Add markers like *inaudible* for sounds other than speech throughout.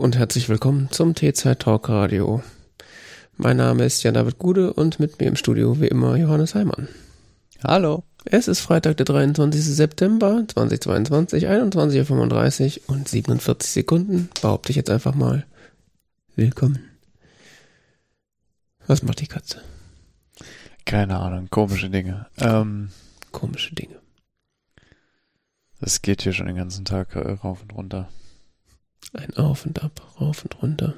Und herzlich willkommen zum T-Zeit Talk Radio. Mein Name ist Jan David Gude und mit mir im Studio wie immer Johannes Heimann. Hallo. Es ist Freitag, der 23. September 2022, 21.35 Uhr und 47 Sekunden, behaupte ich jetzt einfach mal. Willkommen. Was macht die Katze? Keine Ahnung, komische Dinge. Ähm, Komische Dinge. das geht hier schon den ganzen Tag äh, rauf und runter. Ein Auf und Ab, rauf und runter.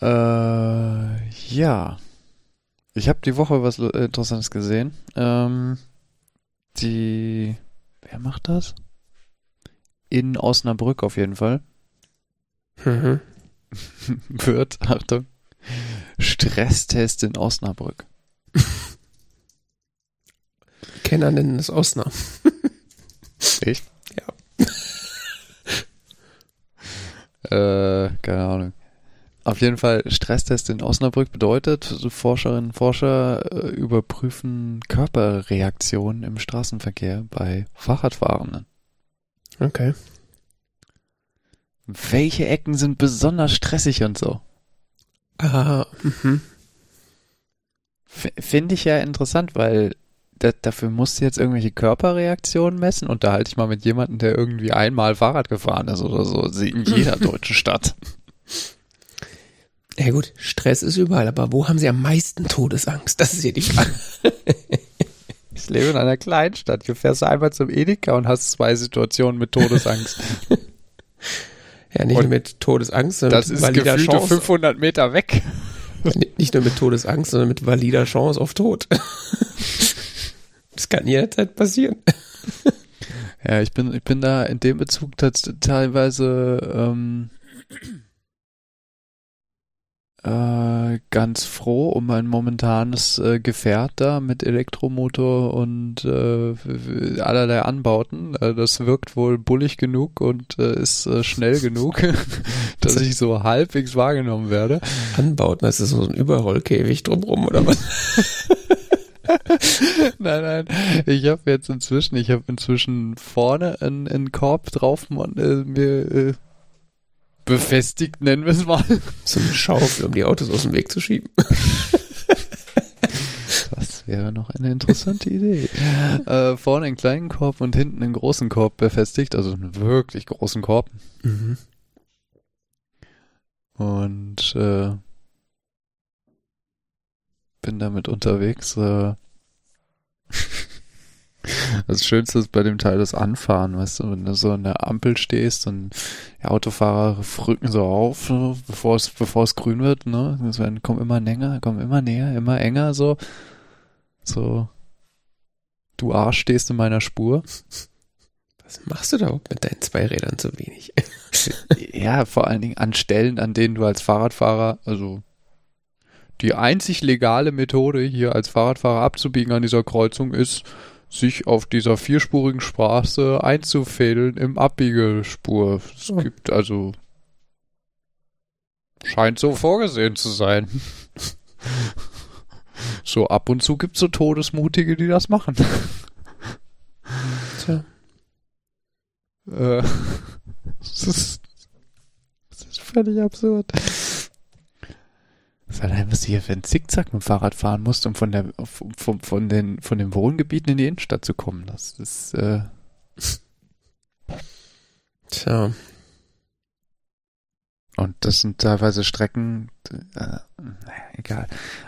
Äh, ja. Ich habe die Woche was Interessantes gesehen. Ähm, die, wer macht das? In Osnabrück auf jeden Fall. Mhm. *laughs* Wird, Achtung, Stresstest in Osnabrück. Kenner nennen es Osnabrück. Echt? Äh, keine Ahnung. Auf jeden Fall, Stresstest in Osnabrück bedeutet, so Forscherinnen und Forscher äh, überprüfen Körperreaktionen im Straßenverkehr bei Fahrradfahrenden. Okay. Welche Ecken sind besonders stressig und so? Ah, mhm. Finde ich ja interessant, weil da, dafür musst du jetzt irgendwelche Körperreaktionen messen. Unterhalte ich mal mit jemandem, der irgendwie einmal Fahrrad gefahren ist oder so, in jeder *laughs* deutschen Stadt. Ja gut, Stress ist überall, aber wo haben sie am meisten Todesangst? Das ist hier die Frage. *laughs* Ich lebe in einer Kleinstadt. Du fährst einmal zum Edeka und hast zwei Situationen mit Todesangst. *laughs* Ja, nicht Und nur mit Todesangst, sondern Das mit ist valider gefühlte Chance. 500 Meter weg. Nicht nur mit Todesangst, sondern mit valider Chance auf Tod. Das kann jederzeit passieren. *laughs* Ja, ich bin, ich bin da in dem Bezug teilweise ähm, äh, ganz froh um mein momentanes äh, Gefährt da mit Elektromotor und äh, allerlei Anbauten. Äh, das wirkt wohl bullig genug und äh, ist äh, schnell genug, *laughs* dass ich so halbwegs wahrgenommen werde. Anbauten, das ist so ein Überrollkäfig drumrum oder was? *laughs* nein, nein. Ich habe jetzt inzwischen, ich habe inzwischen vorne einen, einen Korb drauf man, äh, mir äh, befestigt, nennen wir es mal. So eine Schaufel, um die Autos aus dem Weg zu schieben. Das wäre noch eine interessante Idee. äh, vorne einen kleinen Korb und hinten einen großen Korb befestigt, also einen wirklich großen Korb. Mhm. Und äh, bin damit unterwegs. Äh, *laughs* das Schönste ist bei dem Teil das Anfahren, weißt du, wenn du so an der Ampel stehst und die Autofahrer frücken so auf, so, bevor es bevor es grün wird, ne? Es werden- kommen immer näher, kommen immer näher, immer enger, so so. Du Arsch stehst in meiner Spur. Was machst du da mit deinen zwei Rädern so wenig? Ja, vor allen Dingen an Stellen, an denen du als Fahrradfahrer, also die einzig legale Methode hier als Fahrradfahrer abzubiegen an dieser Kreuzung ist, sich auf dieser vierspurigen Straße einzufädeln im Abbiegespur. Es Oh. gibt also scheint so vorgesehen zu sein. *laughs* so ab und zu gibt's so Todesmutige, die das machen. Tja. Äh, *laughs* das, ist, das ist völlig absurd. Das allein, was du hier für ein Zickzack mit dem Fahrrad fahren musst, um von der von, von den von den Wohngebieten in die Innenstadt zu kommen. Das ist äh, Tja. und das sind teilweise Strecken, äh, naja, egal.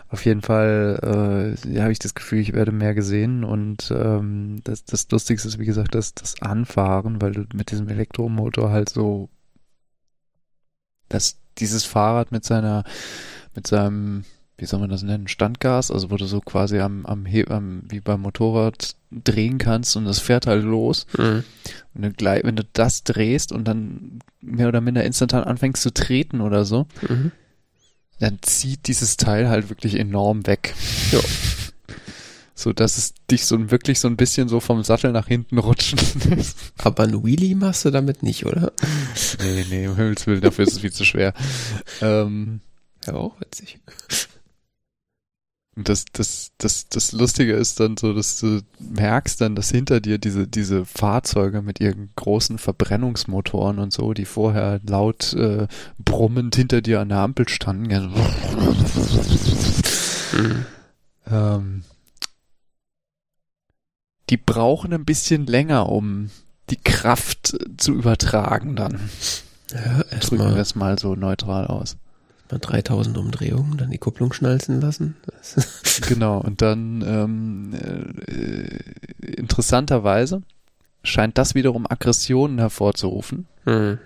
Auf jeden Fall äh, habe ich das Gefühl, ich werde mehr gesehen und ähm, das, das Lustigste ist, wie gesagt, das, das Anfahren, weil du mit diesem Elektromotor halt so, dass dieses Fahrrad mit seiner, mit seinem, wie soll man das nennen, Standgas, also wo du so quasi am, am, He am wie beim Motorrad drehen kannst und das fährt halt los. Mhm. Und dann gleich, wenn du das drehst und dann mehr oder minder instantan anfängst zu treten oder so, Mhm. dann zieht dieses Teil halt wirklich enorm weg. Ja. *laughs* So dass es dich so wirklich so ein bisschen so vom Sattel nach hinten rutschen lässt. Aber ein Wheelie machst du damit nicht, oder? nee, nee, um Himmels Willen, dafür ist es viel zu schwer. *laughs* Ähm, Ja, auch witzig. Und das, das, das, das Lustige ist dann so, dass du merkst dann, dass hinter dir diese, diese Fahrzeuge mit ihren großen Verbrennungsmotoren und so, die vorher laut äh, brummend hinter dir an der Ampel standen, Mhm. ähm, die brauchen ein bisschen länger, um die Kraft zu übertragen dann. Ja, Drücken wir es mal so neutral aus. Mal 3000 Umdrehungen, dann die Kupplung schnalzen lassen. *laughs* *laughs* Genau, und dann ähm, äh, interessanterweise scheint das wiederum Aggressionen hervorzurufen, Hm.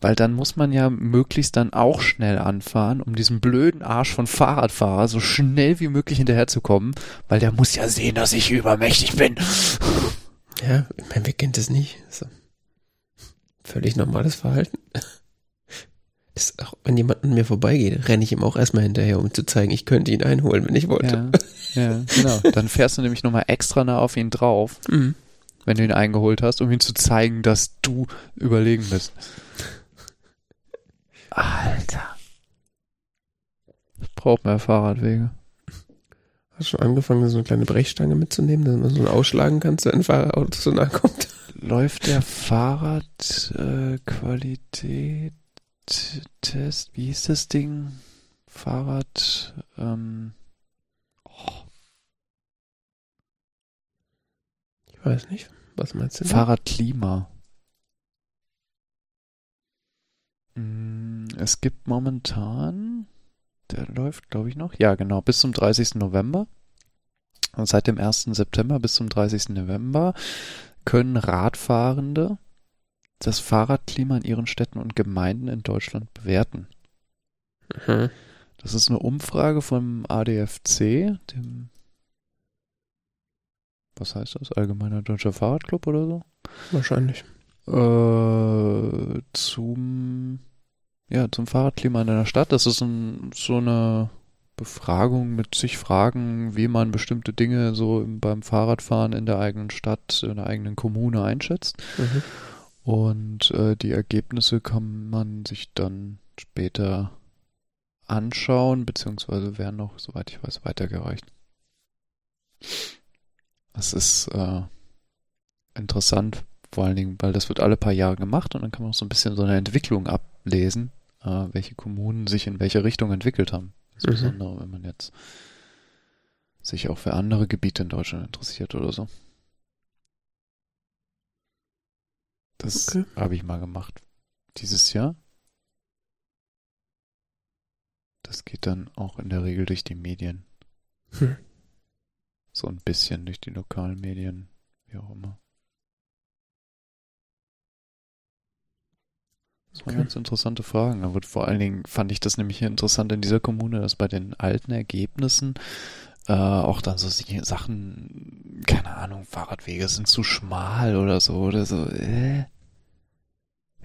weil dann muss man ja möglichst dann auch schnell anfahren, um diesem blöden Arsch von Fahrradfahrer so schnell wie möglich hinterherzukommen, weil der muss ja sehen, dass ich übermächtig bin. Ja, ich meine, wer kennt das nicht? So. Völlig normales Verhalten. Ist auch, wenn jemand an mir vorbeigeht, renne ich ihm auch erstmal hinterher, um zu zeigen, ich könnte ihn einholen, wenn ich wollte. Ja, ja, genau. Dann fährst du nämlich nochmal extra nah auf ihn drauf, *laughs* Mhm. wenn du ihn eingeholt hast, um ihm zu zeigen, dass du überlegen bist. Alter. Ich brauch mehr Fahrradwege. Hast du schon angefangen, so eine kleine Brechstange mitzunehmen, dass man so ausschlagen kannst, wenn ein Fahrerauto so nah kommt? Läuft der Fahrradqualität äh, Test, wie hieß das Ding? Fahrrad, ähm, Ich weiß nicht. Was meinst du? Fahrradklima. Mm, Es gibt momentan, der läuft, glaube ich, noch, ja genau, bis zum 30. November. Und seit dem 1. September bis zum 30. November können Radfahrende das Fahrradklima in ihren Städten und Gemeinden in Deutschland bewerten. Mhm. Das ist eine Umfrage vom ADFC, dem, was heißt das? Allgemeiner Deutscher Fahrradclub oder so? Wahrscheinlich. Äh, zum, ja, zum Fahrradklima in einer Stadt. Das ist ein, so eine Befragung mit sich Fragen, wie man bestimmte Dinge so im, beim Fahrradfahren in der eigenen Stadt, in der eigenen Kommune einschätzt. Mhm. Und äh, die Ergebnisse kann man sich dann später anschauen, beziehungsweise werden noch, soweit ich weiß, weitergereicht. Das ist äh, interessant, vor allen Dingen, weil das wird alle paar Jahre gemacht und dann kann man auch so ein bisschen so eine Entwicklung ablesen, äh, welche Kommunen sich in welche Richtung entwickelt haben. Insbesondere, wenn man jetzt sich auch für andere Gebiete in Deutschland interessiert oder so. Das Okay. habe ich mal gemacht dieses Jahr. Das geht dann auch in der Regel durch die Medien. Hm. So ein bisschen durch die lokalen Medien, wie auch immer. Das waren Okay. ganz interessante Fragen. Aber vor allen Dingen fand ich das nämlich hier interessant in dieser Kommune, dass bei den alten Ergebnissen äh, auch dann so Sachen, keine Ahnung, Fahrradwege sind zu schmal oder so oder so. Äh,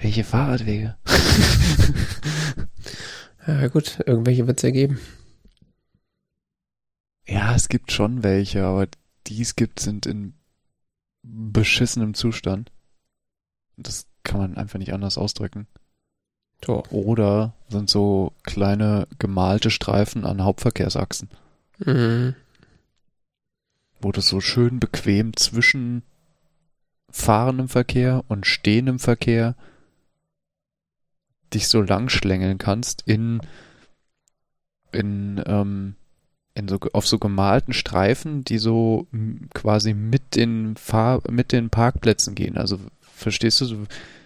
welche Fahrradwege? *laughs* Ja, gut, irgendwelche wird es ja geben. Ja, es gibt schon welche, aber die es gibt, sind in beschissenem Zustand. Das kann man einfach nicht anders ausdrücken. So. Oder sind so kleine gemalte Streifen an Hauptverkehrsachsen, Mhm. wo du so schön bequem zwischen fahrendem Verkehr und stehendem Verkehr dich so lang schlängeln kannst in, in, ähm, in so, auf so gemalten Streifen, die so quasi mit den Fahr mit den Parkplätzen gehen. Also verstehst du, so,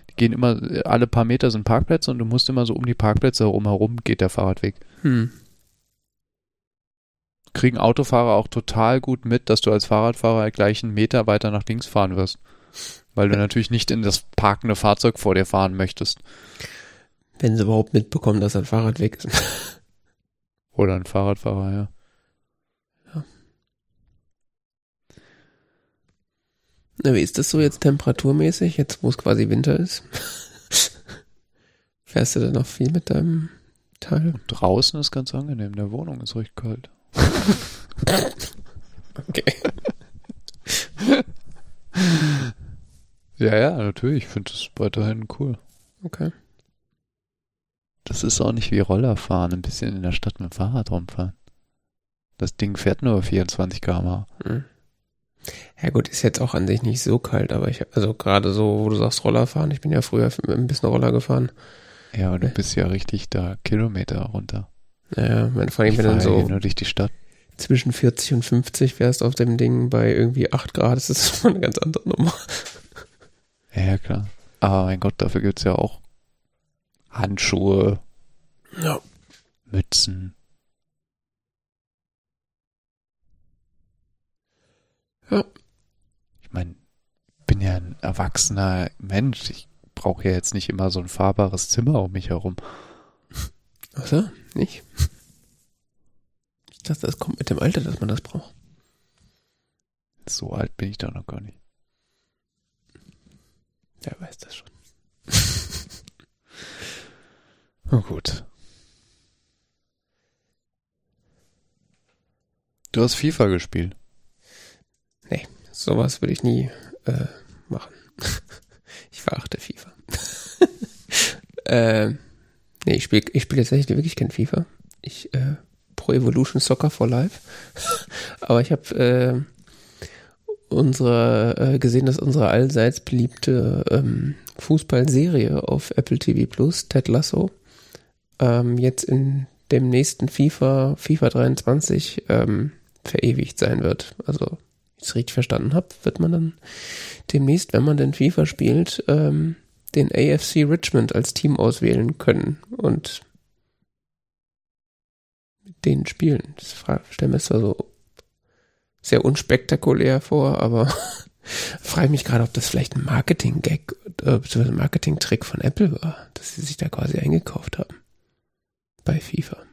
die gehen immer, alle paar Meter sind Parkplätze und du musst immer so um die Parkplätze herum herum geht der Fahrradweg. Hm. Kriegen Autofahrer auch total gut mit, dass du als Fahrradfahrer gleich einen Meter weiter nach links fahren wirst. Weil du natürlich nicht in das parkende Fahrzeug vor dir fahren möchtest. Wenn sie überhaupt mitbekommen, dass ein Fahrrad weg ist. *laughs* Oder ein Fahrradfahrer, ja. Na, wie ist das so jetzt temperaturmäßig, jetzt wo es quasi Winter ist? *laughs* Fährst du da noch viel mit deinem Teil? Und draußen ist ganz angenehm, in der Wohnung ist recht kalt. *laughs* Okay. Ja, ja, natürlich. Ich finde das weiterhin cool. Okay. Das ist auch nicht wie Rollerfahren, ein bisschen in der Stadt mit dem Fahrrad rumfahren. Das Ding fährt nur 24 km/h. Hm. Ja gut, ist jetzt auch an sich nicht so kalt, aber ich, also gerade so, wo du sagst Rollerfahren, ich bin ja früher ein bisschen Roller gefahren. Ja, aber du bist ja richtig da Kilometer runter. Naja, mein, allem, wenn dann so nur durch die Stadt. zwischen 40 und 50 wärst auf dem Ding bei irgendwie 8 Grad, das ist *laughs* schon eine ganz andere Nummer. Ja, ja, klar. Aber mein Gott, dafür gibt's ja auch Handschuhe, Ja. Mützen. Ja. Ich meine, bin ja ein erwachsener Mensch. Ich brauche ja jetzt nicht immer so ein fahrbares Zimmer um mich herum. *laughs* Achso, nicht? Ich dachte, das kommt mit dem Alter, dass man das braucht. So alt bin ich doch noch gar nicht. Wer weiß das schon. *laughs* Gut. Du hast FIFA gespielt. Sowas würde ich nie äh, machen. *laughs* ich verachte FIFA. *laughs* äh, nee, ich spiele ich spiel echt wirklich kein FIFA. Ich äh, Pro Evolution Soccer for Life. *laughs* Aber ich habe äh, unsere äh, gesehen, dass unsere allseits beliebte ähm, Fußballserie auf Apple TV Plus, Ted Lasso, ähm, jetzt in dem nächsten FIFA, FIFA 23, ähm, verewigt sein wird. Also ich es richtig verstanden habe, wird man dann demnächst, wenn man denn FIFA spielt, ähm, den AFC Richmond als Team auswählen können und mit denen spielen. Das stelle mir zwar so sehr unspektakulär vor, aber *laughs* frage mich gerade, ob das vielleicht ein Marketing-Gag äh, bzw. ein Marketing-Trick von Apple war, dass sie sich da quasi eingekauft haben bei FIFA.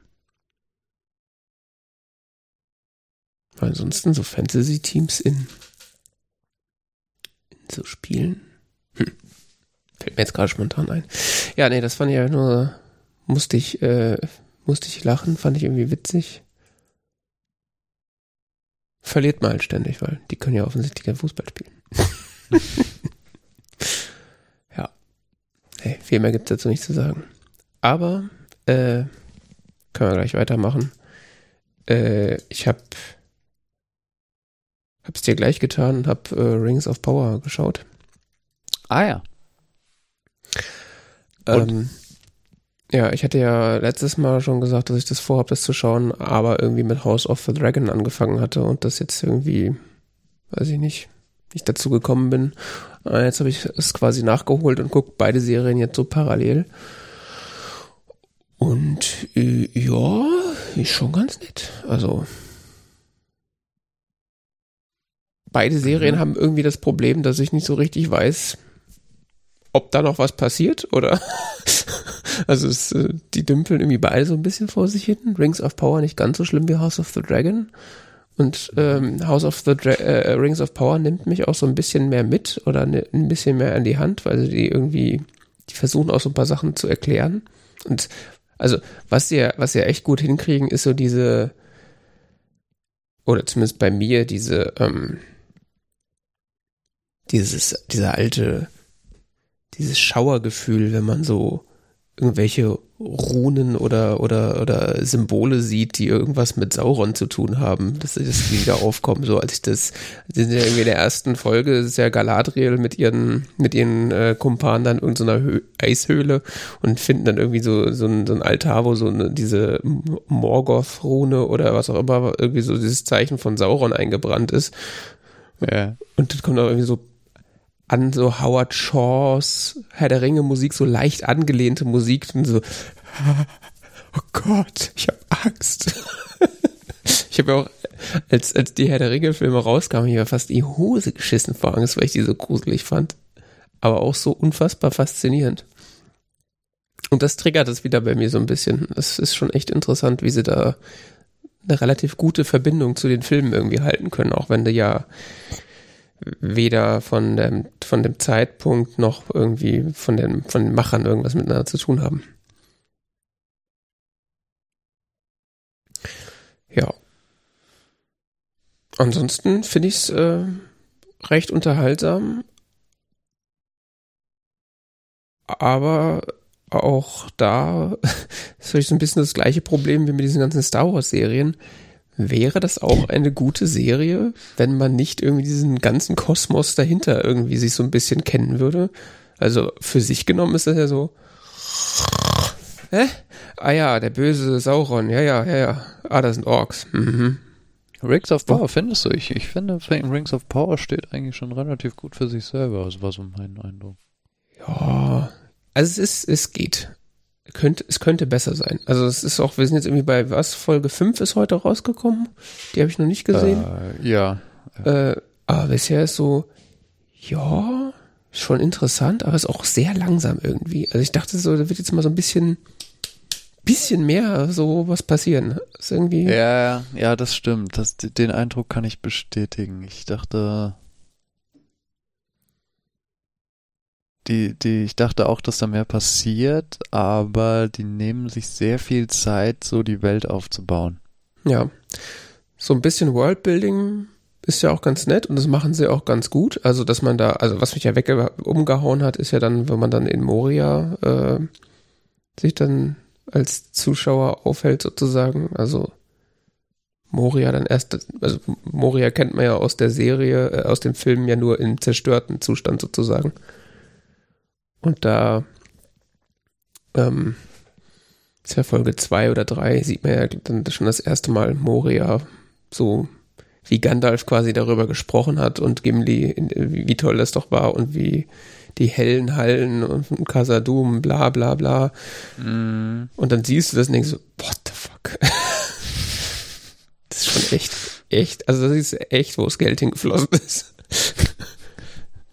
Weil ansonsten so Fantasy-Teams in, in so Spielen. Hm. Fällt mir jetzt gerade spontan ein. Ja, nee, das fand ich ja nur, musste ich, äh, musste ich lachen, fand ich irgendwie witzig. Verliert mal halt ständig, weil die können ja offensichtlich kein Fußball spielen. *laughs* ja. Hey, viel mehr gibt's dazu nicht zu sagen. Aber, äh, können wir gleich weitermachen. Äh, ich habe Hab's dir gleich getan und hab äh, Rings of Power geschaut. Ah ja. Ähm, ja, ich hatte ja letztes Mal schon gesagt, dass ich das vorhab, das zu schauen, aber irgendwie mit House of the Dragon angefangen hatte und das jetzt irgendwie, weiß ich nicht, nicht dazu gekommen bin. Äh, jetzt habe ich es quasi nachgeholt und gucke beide Serien jetzt so parallel. Und äh, ja, ist schon ganz nett. Also beide Serien mhm. haben irgendwie das Problem, dass ich nicht so richtig weiß, ob da noch was passiert oder *laughs* also es, äh, die dümpeln irgendwie beide so ein bisschen vor sich hin. Rings of Power nicht ganz so schlimm wie House of the Dragon. Und ähm, House of the Dra äh, Rings of Power nimmt mich auch so ein bisschen mehr mit oder ne, ein bisschen mehr an die Hand, weil sie die irgendwie, die versuchen auch so ein paar Sachen zu erklären. Und also was sie ja, was sie ja echt gut hinkriegen, ist so diese, oder zumindest bei mir, diese, ähm, dieses, dieser alte, dieses Schauergefühl, wenn man so irgendwelche Runen oder, oder, oder Symbole sieht, die irgendwas mit Sauron zu tun haben, dass das wieder aufkommen. So als ich das, das sind ja irgendwie in der ersten Folge, ist ja Galadriel mit ihren, mit ihren äh, Kumpanen dann in so einer Hö Eishöhle und finden dann irgendwie so, so, ein, so ein Altar, wo so eine, diese Morgoth-Rune oder was auch immer, irgendwie so dieses Zeichen von Sauron eingebrannt ist. Ja. Und dann kommt auch irgendwie so an so Howard Shaws Herr der Ringe Musik, so leicht angelehnte Musik und so, *laughs* oh Gott, ich habe Angst. *laughs* ich habe ja auch, als, als die Herr der Ringe Filme rauskamen, ich war fast die Hose geschissen vor Angst, weil ich die so gruselig fand. Aber auch so unfassbar faszinierend. Und das triggert es wieder bei mir so ein bisschen. Es ist schon echt interessant, wie sie da eine relativ gute Verbindung zu den Filmen irgendwie halten können, auch wenn du ja weder von dem, von dem Zeitpunkt noch irgendwie von den, von den Machern irgendwas miteinander zu tun haben. Ja. Ansonsten finde ich es äh, recht unterhaltsam, aber auch da *laughs* ist vielleicht so ein bisschen das gleiche Problem wie mit diesen ganzen Star Wars Serien. Wäre das auch eine gute Serie, wenn man nicht irgendwie diesen ganzen Kosmos dahinter irgendwie sich so ein bisschen kennen würde? Also für sich genommen ist das ja so. Hä? Ah ja, der böse Sauron. Ja, ja, ja, ja. Ah, das sind Orks. Mhm. Rings of Power findest du? Ich, ich finde, Rings of Power steht eigentlich schon relativ gut für sich selber. Das war so mein Eindruck. Ja, also es ist, es geht. Könnte, es könnte besser sein. Also es ist auch, wir sind jetzt irgendwie bei was? Folge 5 ist heute rausgekommen. Die habe ich noch nicht gesehen. Äh, ja. Äh, aber bisher ist so, ja, schon interessant, aber ist auch sehr langsam irgendwie. Also ich dachte so, da wird jetzt mal so ein bisschen, bisschen mehr so was passieren. Ist irgendwie. Ja, ja, das stimmt. Das, den Eindruck kann ich bestätigen. Ich dachte, die, die, ich dachte auch, dass da mehr passiert, aber die nehmen sich sehr viel Zeit, so die Welt aufzubauen. Ja. So ein bisschen Worldbuilding ist ja auch ganz nett und das machen sie auch ganz gut. Also, dass man da, also was mich ja weg umgehauen hat, ist ja dann, wenn man dann in Moria äh, sich dann als Zuschauer aufhält sozusagen. Also Moria dann erst, also Moria kennt man ja aus der Serie, äh, aus dem Film ja nur im zerstörten Zustand sozusagen. Und da, ähm, ist ja Folge zwei oder drei, sieht man ja dann schon das erste Mal Moria so wie Gandalf quasi darüber gesprochen hat und Gimli, wie toll das doch war und wie die hellen Hallen und Casadum, bla bla bla. Mm. Und dann siehst du das und denkst so, what the fuck? *laughs* das ist schon echt, echt, also das ist echt, wo das Geld hingeflossen ist.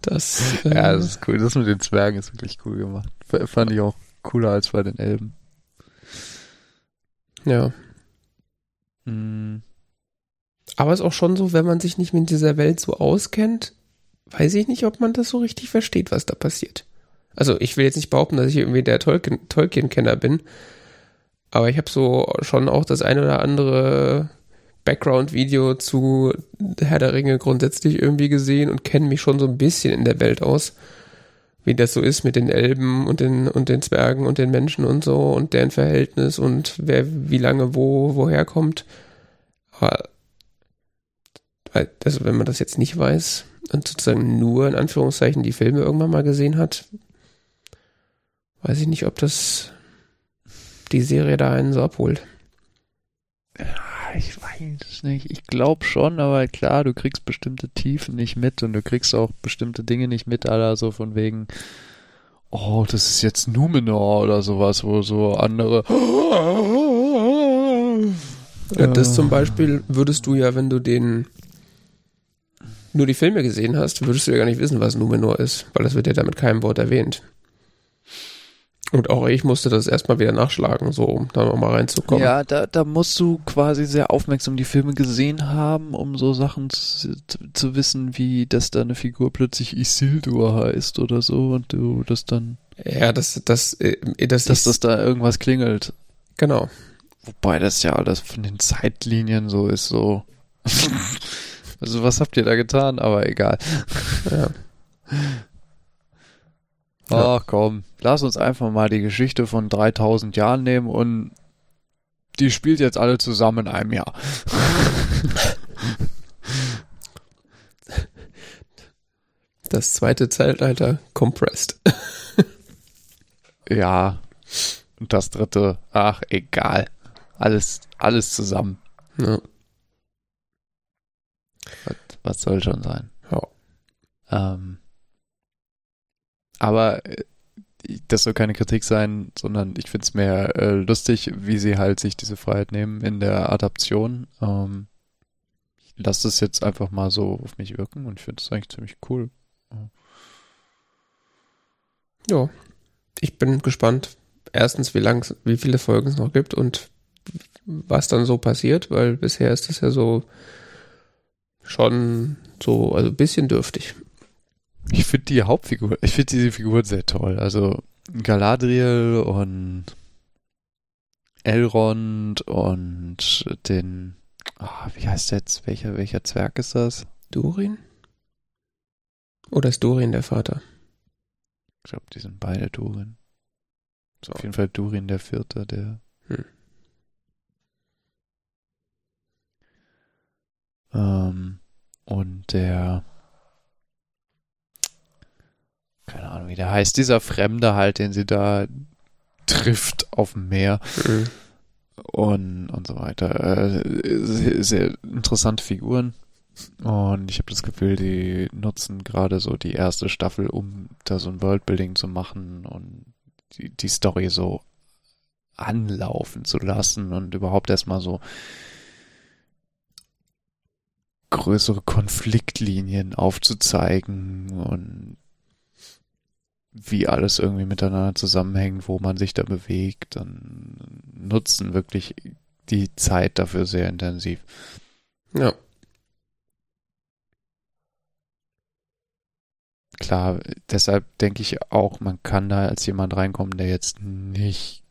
Das, äh, ja, das ist cool. Das mit den Zwergen ist wirklich cool gemacht. Fand ich auch cooler als bei den Elben. Ja. Mm. Aber es ist auch schon so, wenn man sich nicht mit dieser Welt so auskennt, weiß ich nicht, ob man das so richtig versteht, was da passiert. Also ich will jetzt nicht behaupten, dass ich irgendwie der Tolkien-Kenner bin, aber ich habe so schon auch das eine oder andere Background-Video zu Herr der Ringe grundsätzlich irgendwie gesehen und kenne mich schon so ein bisschen in der Welt aus. Wie das so ist mit den Elben und den, und den Zwergen und den Menschen und so und deren Verhältnis und wer wie lange wo, woher kommt. Aber also wenn man das jetzt nicht weiß und sozusagen nur in Anführungszeichen die Filme irgendwann mal gesehen hat, weiß ich nicht, ob das die Serie da einen so abholt. Ich weiß es nicht. Ich glaube schon, aber klar, du kriegst bestimmte Tiefen nicht mit und du kriegst auch bestimmte Dinge nicht mit, also von wegen, oh, das ist jetzt Numenor oder sowas, wo so andere. Ja, das zum Beispiel würdest du ja, wenn du den nur die Filme gesehen hast, würdest du ja gar nicht wissen, was Numenor ist, weil das wird ja da mit keinem Wort erwähnt. Und auch ich musste das erstmal wieder nachschlagen, so um da nochmal reinzukommen. Ja, da, da musst du quasi sehr aufmerksam die Filme gesehen haben, um so Sachen zu, zu wissen, wie dass da eine Figur plötzlich Isildur heißt oder so und du das dann. Ja, das, das, äh, das dass das da irgendwas klingelt. Genau. Wobei das ja alles von den Zeitlinien so ist, so. *laughs* also was habt ihr da getan? Aber egal. Ja. Ach komm, lass uns einfach mal die Geschichte von 3000 Jahren nehmen und die spielt jetzt alle zusammen in einem Jahr. *laughs* Das zweite Zeitalter compressed. ja. Und das dritte, ach, egal. Alles, alles zusammen. Ja. Was, was soll schon sein? Ja. Ähm, aber äh, das soll keine Kritik sein, sondern ich finde es mehr äh, lustig, wie sie halt sich diese Freiheit nehmen in der Adaption. Ähm, ich lasse das jetzt einfach mal so auf mich wirken und ich finde es eigentlich ziemlich cool. Ja, ich bin gespannt. Erstens, wie lang, wie viele Folgen es noch gibt und was dann so passiert, weil bisher ist das ja so schon so, also ein bisschen dürftig. Ich finde die Hauptfigur, ich finde diese Figur sehr toll. Also Galadriel und Elrond und den, oh, wie heißt der jetzt? Welcher, welcher Zwerg ist das? Durin? Oder ist Durin der Vater? Ich glaube, die sind beide Durin. Ist auf jeden Fall Durin der Vierte, der. Hm. Ähm, und der. Keine Ahnung, wie der heißt. Dieser Fremde halt, den sie da trifft auf dem Meer. Mhm. und, und so weiter. Äh, sehr, sehr interessante Figuren. Und ich habe das Gefühl, die nutzen gerade so die erste Staffel, um da so ein Worldbuilding zu machen und die, die Story so anlaufen zu lassen und überhaupt erstmal so größere Konfliktlinien aufzuzeigen und wie alles irgendwie miteinander zusammenhängt, wo man sich da bewegt und nutzen wirklich die Zeit dafür sehr intensiv. Ja. Klar, deshalb denke ich auch, man kann da als jemand reinkommen, der jetzt nicht,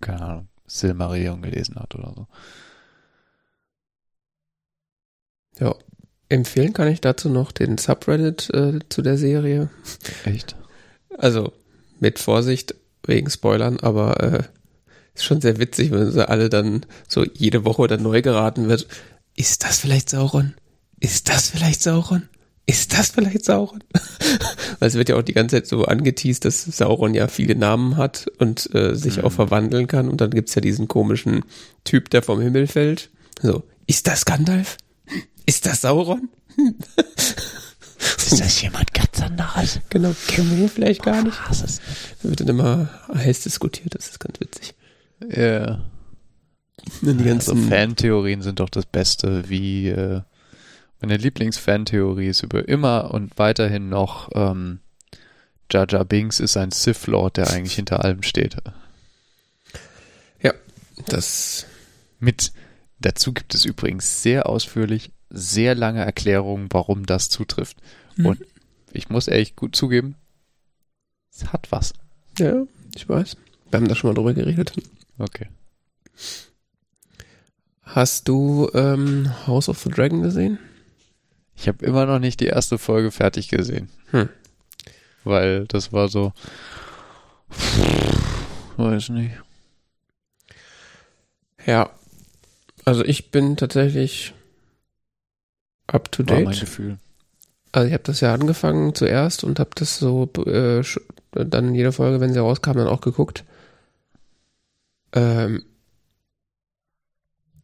keine Ahnung, Silmarillion gelesen hat oder so. Ja. Empfehlen kann ich dazu noch den Subreddit äh, zu der Serie. Echt? Also mit Vorsicht wegen Spoilern, aber äh, ist schon sehr witzig, wenn sie alle dann so jede Woche dann neu geraten wird. Ist das vielleicht Sauron? Ist das vielleicht Sauron? Ist das vielleicht Sauron? *laughs* Weil es wird ja auch die ganze Zeit so angeteased, dass Sauron ja viele Namen hat und äh, sich Mhm. auch verwandeln kann. Und dann gibt's ja diesen komischen Typ, der vom Himmel fällt. So, ist das Gandalf? Ist das Sauron? *laughs* Ist das jemand ganz anderes? Genau, kennen wir ihn vielleicht gar nicht. Was ist Wird dann immer heiß diskutiert, das ist ganz witzig. Ja. Die Also ganzen, Fantheorien sind doch das Beste, wie äh, meine Lieblingsfantheorie ist über immer und weiterhin noch ähm, Jar Jar Binks ist ein Sith Lord, der eigentlich hinter allem steht. das, Mit dazu gibt es übrigens sehr ausführlich sehr lange Erklärungen, warum das zutrifft. Mhm. Und ich muss ehrlich gut zugeben, es hat was. ja, ich weiß. Wir haben da schon mal drüber geredet. Okay. Hast du ähm, House of the Dragon gesehen? Ich habe immer noch nicht die erste Folge fertig gesehen. Hm. Weil das war so. Weiß nicht. Ja. Also ich bin tatsächlich up to War mein date. Gefühl. Also ich habe das ja angefangen zuerst und habe das so äh, dann jede Folge, wenn sie rauskam, dann auch geguckt. Ähm,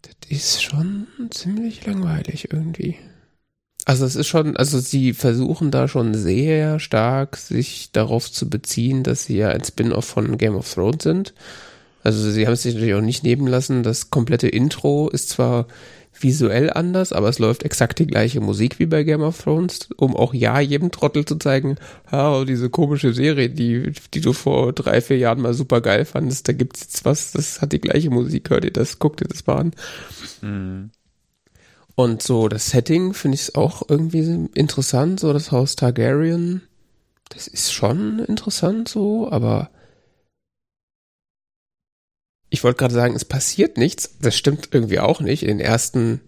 das ist schon ziemlich langweilig irgendwie. Also es ist schon, also sie versuchen da schon sehr stark sich darauf zu beziehen, dass sie ja ein Spin-off von Game of Thrones sind. Also sie haben es sich natürlich auch nicht nehmen lassen. Das komplette Intro ist zwar visuell anders, aber es läuft exakt die gleiche Musik wie bei Game of Thrones, um auch ja jedem Trottel zu zeigen, ja, diese komische Serie, die, die du vor drei, vier Jahren mal super geil fandest, da gibt's jetzt was, das hat die gleiche Musik, hört ihr das, guckt ihr das mal an. Mhm. Und so das Setting finde ich auch irgendwie interessant, so das Haus Targaryen, das ist schon interessant so, aber ich wollte gerade sagen, es passiert nichts. Das stimmt irgendwie auch nicht. In den ersten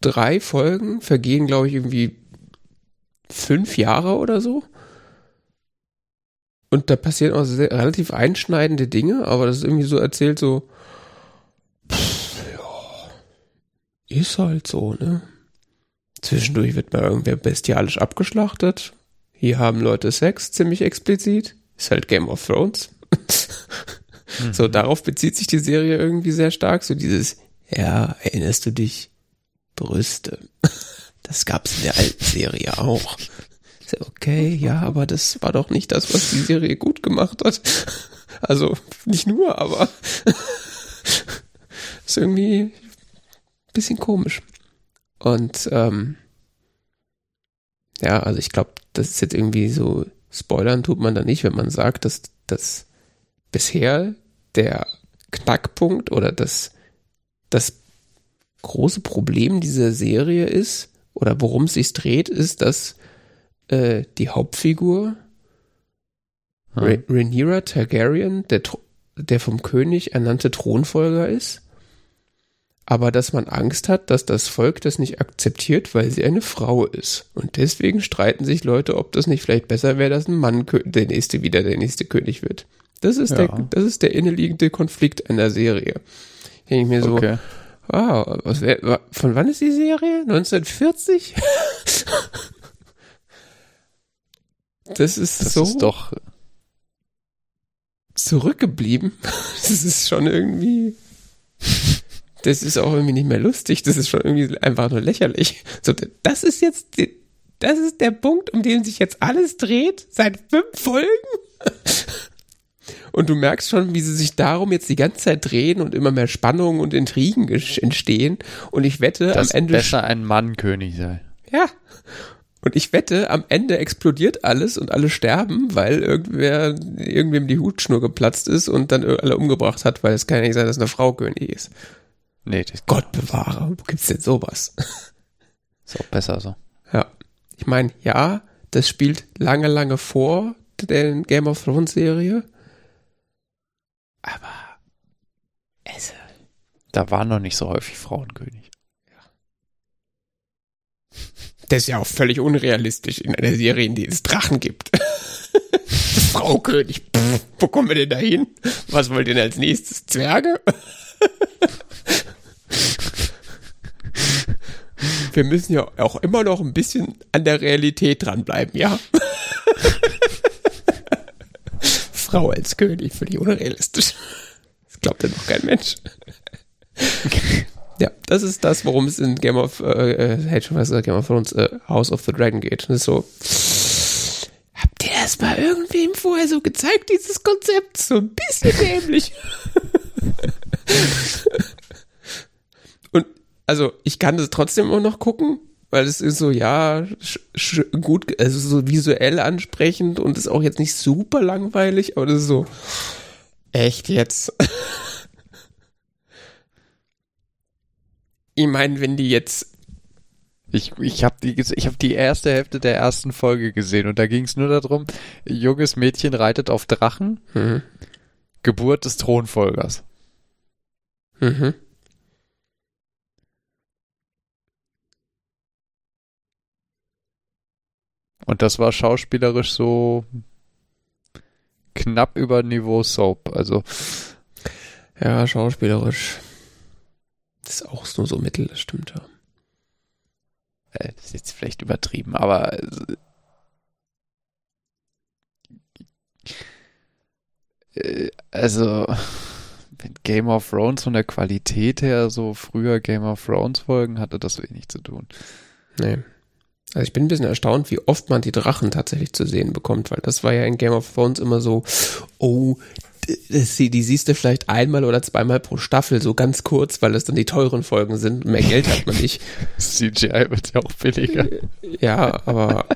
drei Folgen vergehen, glaube ich, irgendwie fünf Jahre oder so. Und da passieren auch sehr, relativ einschneidende Dinge, aber das ist irgendwie so erzählt, so, pff, ja, ist halt so, ne? Zwischendurch wird mal irgendwer bestialisch abgeschlachtet. Hier haben Leute Sex, ziemlich explizit. Ist halt Game of Thrones. *laughs* So, darauf bezieht sich die Serie irgendwie sehr stark. So dieses, ja, erinnerst du dich? Brüste. *laughs* Das gab's in der alten Serie auch. Okay, ja, aber das war doch nicht das, was die Serie gut gemacht hat. *laughs* Also, nicht nur, aber *laughs* ist irgendwie ein bisschen komisch. Und, ähm, ja, also ich glaube, das ist jetzt irgendwie so, spoilern tut man da nicht, wenn man sagt, dass das bisher der Knackpunkt oder das, das große Problem dieser Serie ist, oder worum es sich dreht, ist, dass äh, die Hauptfigur Hm. Rha- Rhaenyra Targaryen, der, der vom König ernannte Thronfolger ist, aber dass man Angst hat, dass das Volk das nicht akzeptiert, weil sie eine Frau ist. Und deswegen streiten sich Leute, ob das nicht vielleicht besser wäre, dass ein Mann der nächste wieder der nächste König wird. Das ist, Ja. der, das ist der inneliegende Konflikt in der Serie. Denke ich mir so, Okay. wow, wär, von wann ist die Serie? 1940? *laughs* das ist Das so ist doch, zurückgeblieben. *laughs* Das ist schon irgendwie. Das ist auch irgendwie nicht mehr lustig. Das ist schon irgendwie einfach nur lächerlich. So, das ist jetzt, das ist der Punkt, um den sich jetzt alles dreht, seit fünf Folgen. *laughs* Und du merkst schon, wie sie sich darum jetzt die ganze Zeit drehen und immer mehr Spannungen und Intrigen entstehen. Und ich wette, dass am Ende besser ein Mann König sei. ja. Und ich wette, am Ende explodiert alles und alle sterben, weil irgendwer, irgendwem die Hutschnur geplatzt ist und dann alle umgebracht hat, weil es kann ja nicht sein, dass eine Frau König ist. Nee, das Gott bewahre, wo gibt's denn sowas? *laughs* ist auch besser so. Ja. Ich meine, ja, das spielt lange, lange vor der Game of Thrones Serie. Aber es, Da waren noch nicht so häufig Frauenkönig. das ist ja auch völlig unrealistisch in einer Serie, in der es Drachen gibt. *laughs* Frau König, pff, wo kommen wir denn da hin? Was wollt ihr denn als nächstes? Zwerge? Wir müssen ja auch immer noch ein bisschen an der Realität dranbleiben, ja? Frau als König, völlig unrealistisch. Das glaubt ja noch kein Mensch. Ja, das ist das, worum es in Game of, äh, äh, hätte gesagt, Game of Thrones, äh, House of the Dragon geht. Das ist so, habt ihr das mal irgendwem vorher so gezeigt, dieses Konzept? So ein bisschen dämlich. Und, also, ich kann das trotzdem immer noch gucken, weil es ist so, ja, gut, also so visuell ansprechend und ist auch jetzt nicht super langweilig, aber das ist so, echt jetzt? *laughs* Ich meine, wenn die jetzt Ich, ich habe die, ich hab die erste Hälfte der ersten Folge gesehen und da ging es nur darum, junges Mädchen reitet auf Drachen, Mhm. Geburt des Thronfolgers. Mhm. Und das war schauspielerisch so knapp über Niveau Soap. Also Ja, schauspielerisch. Das ist auch nur so mittel, das stimmt ja. äh, das ist jetzt vielleicht übertrieben, aber äh, also wenn Game of Thrones von der Qualität her so früher Game of Thrones Folgen hatte das wenig zu tun. Nee. Also ich bin ein bisschen erstaunt, wie oft man die Drachen tatsächlich zu sehen bekommt, weil das war ja in Game of Thrones immer so, oh, das, die, die siehst du vielleicht einmal oder zweimal pro Staffel, so ganz kurz, weil das dann die teuren Folgen sind. Mehr Geld hat man nicht. *laughs* CGI wird ja auch billiger. *laughs* Ja, aber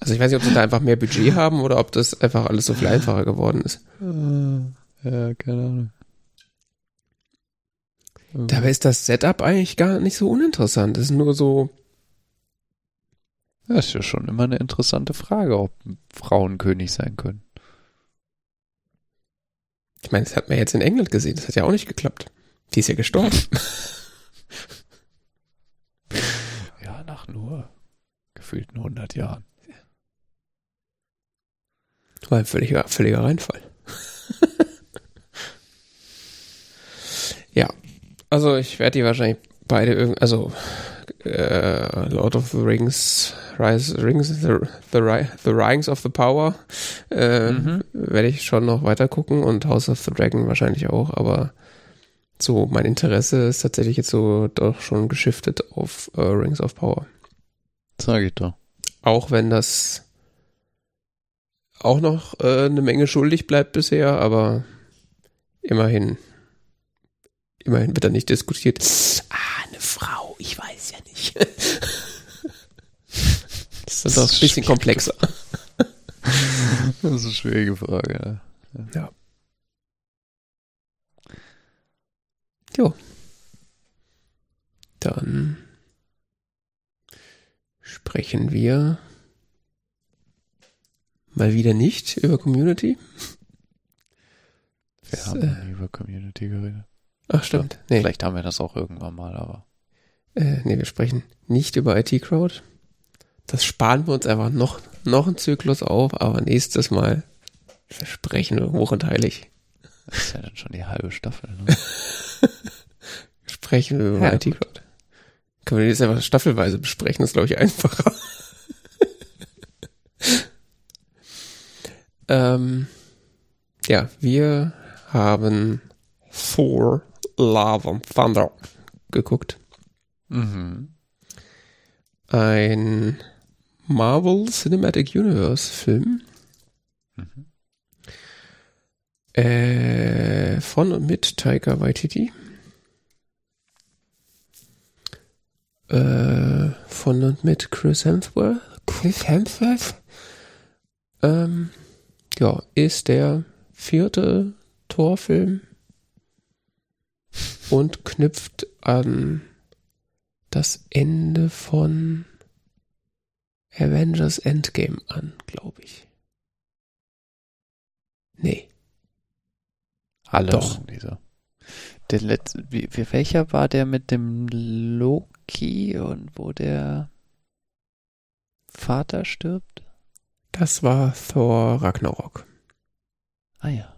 also ich weiß nicht, ob sie da einfach mehr Budget haben oder ob das einfach alles so viel einfacher geworden ist. Ja, keine Ahnung. Dabei ist das Setup eigentlich gar nicht so uninteressant. Es ist nur so, Das ist ja schon immer eine interessante Frage, ob Frauen König sein können. ich meine, das hat man jetzt in England gesehen, das hat ja auch nicht geklappt. Die ist ja gestorben. *laughs* Ja, nach nur gefühlten 100 Jahren. War ein völliger, völliger Reinfall. *laughs* ja, also ich werde die wahrscheinlich beide irgendwie, also äh, Lord of the Rings, Rise, Rings, the, the, the Rings of the Power, äh, Mhm. werde ich schon noch weiter gucken und House of the Dragon wahrscheinlich auch, aber so mein Interesse ist tatsächlich jetzt so doch schon geschiftet auf äh, Rings of Power. Sag ich doch. Auch wenn das auch noch äh, eine Menge schuldig bleibt bisher, aber immerhin, immerhin wird da nicht diskutiert. Ah, eine Frau, ich weiß nicht. *laughs* das ist doch ein bisschen komplexer. *laughs* Das ist eine schwierige Frage. Ja. Jo. Dann sprechen wir mal wieder nicht über Community. Wir Das, haben äh, über Community geredet. Ach, stimmt. Nee, Vielleicht haben wir das auch irgendwann mal, aber. Äh, nee, wir sprechen nicht über IT-Crowd. Das sparen wir uns einfach noch, noch einen Zyklus auf, aber nächstes Mal Versprechen hoch und heilig. Das ist ja dann schon die halbe Staffel. Ne? *laughs* Sprechen wir über Ja, IT Crowd. Können wir das einfach staffelweise besprechen, das ist glaube ich einfacher. *laughs* ähm, ja, wir haben Thor Love and Thunder geguckt. Mhm. Ein Marvel Cinematic Universe Film. Mhm. Äh, von und mit Taika Waititi. Äh, von und mit Chris Hemsworth. Chris Hemsworth? Ähm, ja, ist der vierte Torfilm und knüpft an das Ende von Avengers Endgame an, glaube ich. Nee. Alle Doch. so. Der letzte, wie, wie, welcher war der mit dem Loki und wo der Vater stirbt? Das war Thor Ragnarok. Ah ja.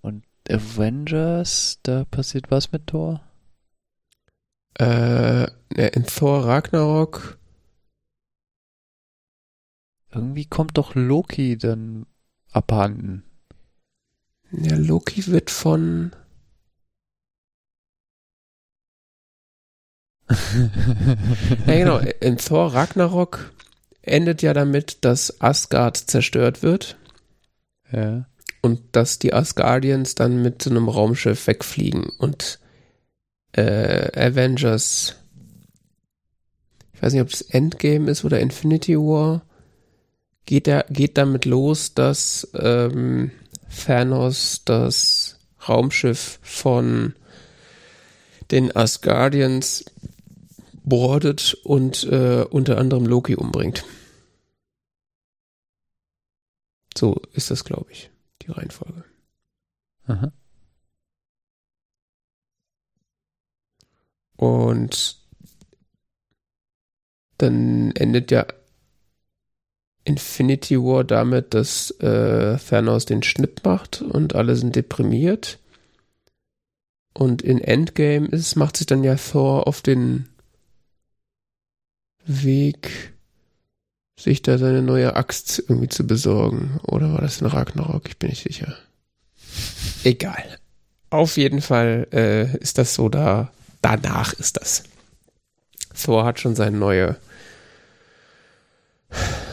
Und Avengers, da passiert was mit Thor? Äh, in Thor Ragnarok, Irgendwie kommt doch Loki dann abhanden. ja, Loki wird von, *laughs* ja genau, in Thor Ragnarok endet ja damit, dass Asgard zerstört wird ja. und dass die Asgardians dann mit so einem Raumschiff wegfliegen und äh, Avengers, ich weiß nicht, ob das Endgame ist oder Infinity War, geht, der, geht damit los, dass ähm, Thanos das Raumschiff von den Asgardians bordet und äh, unter anderem Loki umbringt. So ist das, glaube ich, die Reihenfolge. Aha. Und dann endet ja Infinity War damit, dass äh, Thanos den Schnitt macht und alle sind deprimiert. Und in Endgame ist, macht sich dann ja Thor auf den Weg, sich da seine neue Axt irgendwie zu besorgen. Oder war das in Ragnarok? Ich bin nicht sicher. Egal. Auf jeden Fall äh, ist das so da. Danach ist das. Thor hat schon seine neue,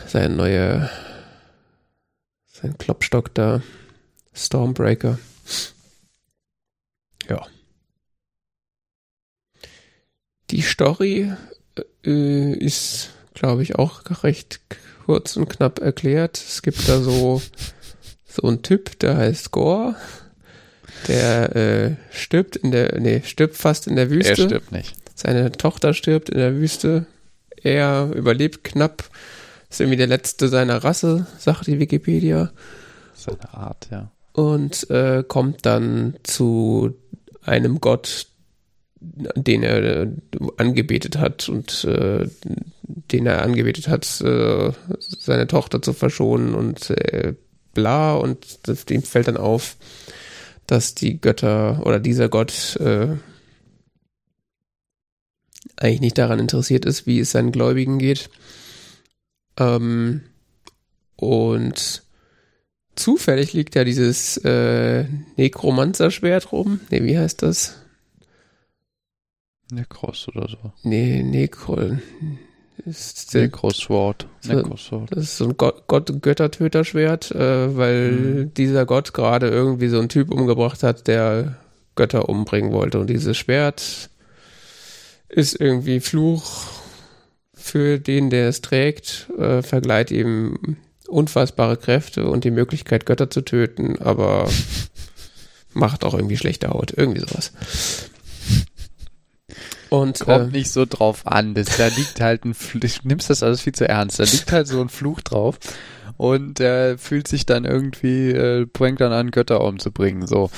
seine neue, sein Klopstock da, Stormbreaker. Ja. Die Story äh, ist, glaube ich, auch recht kurz und knapp erklärt. Es gibt da so, so einen Typ, der heißt Gore. Der äh, stirbt in der, nee, stirbt fast in der Wüste. Er stirbt nicht. Seine Tochter stirbt in der Wüste. Er überlebt knapp. Ist irgendwie der letzte seiner Rasse, sagt die Wikipedia. Seine Art, ja. Und äh, kommt dann zu einem Gott, den er äh, angebetet hat und äh, den er angebetet hat, äh, seine Tochter zu verschonen und äh, bla. Und das, dem fällt dann auf, dass die Götter oder dieser Gott äh, eigentlich nicht daran interessiert ist, wie es seinen Gläubigen geht. Ähm, und zufällig liegt ja dieses äh, Nekromanzerschwert rum. Ne, wie heißt das? Necros oder so. Nee, Nekro. Ist Necrosword. das ist so ein Gott, Gott Göttertöterschwert, äh, weil Mhm. dieser Gott gerade irgendwie so einen Typ umgebracht hat, der Götter umbringen wollte. Und dieses Schwert ist irgendwie Fluch für den, der es trägt, äh, vergleicht ihm unfassbare Kräfte und die Möglichkeit, Götter zu töten, aber *laughs* macht auch irgendwie schlechte Haut. Irgendwie sowas. Und Kommt äh, nicht so drauf an. Das, da liegt halt ein Fluch. Du nimmst das alles viel zu ernst. Da liegt halt so ein Fluch drauf. Und er fühlt sich dann irgendwie, äh, fängt dann an, Götter umzubringen. So.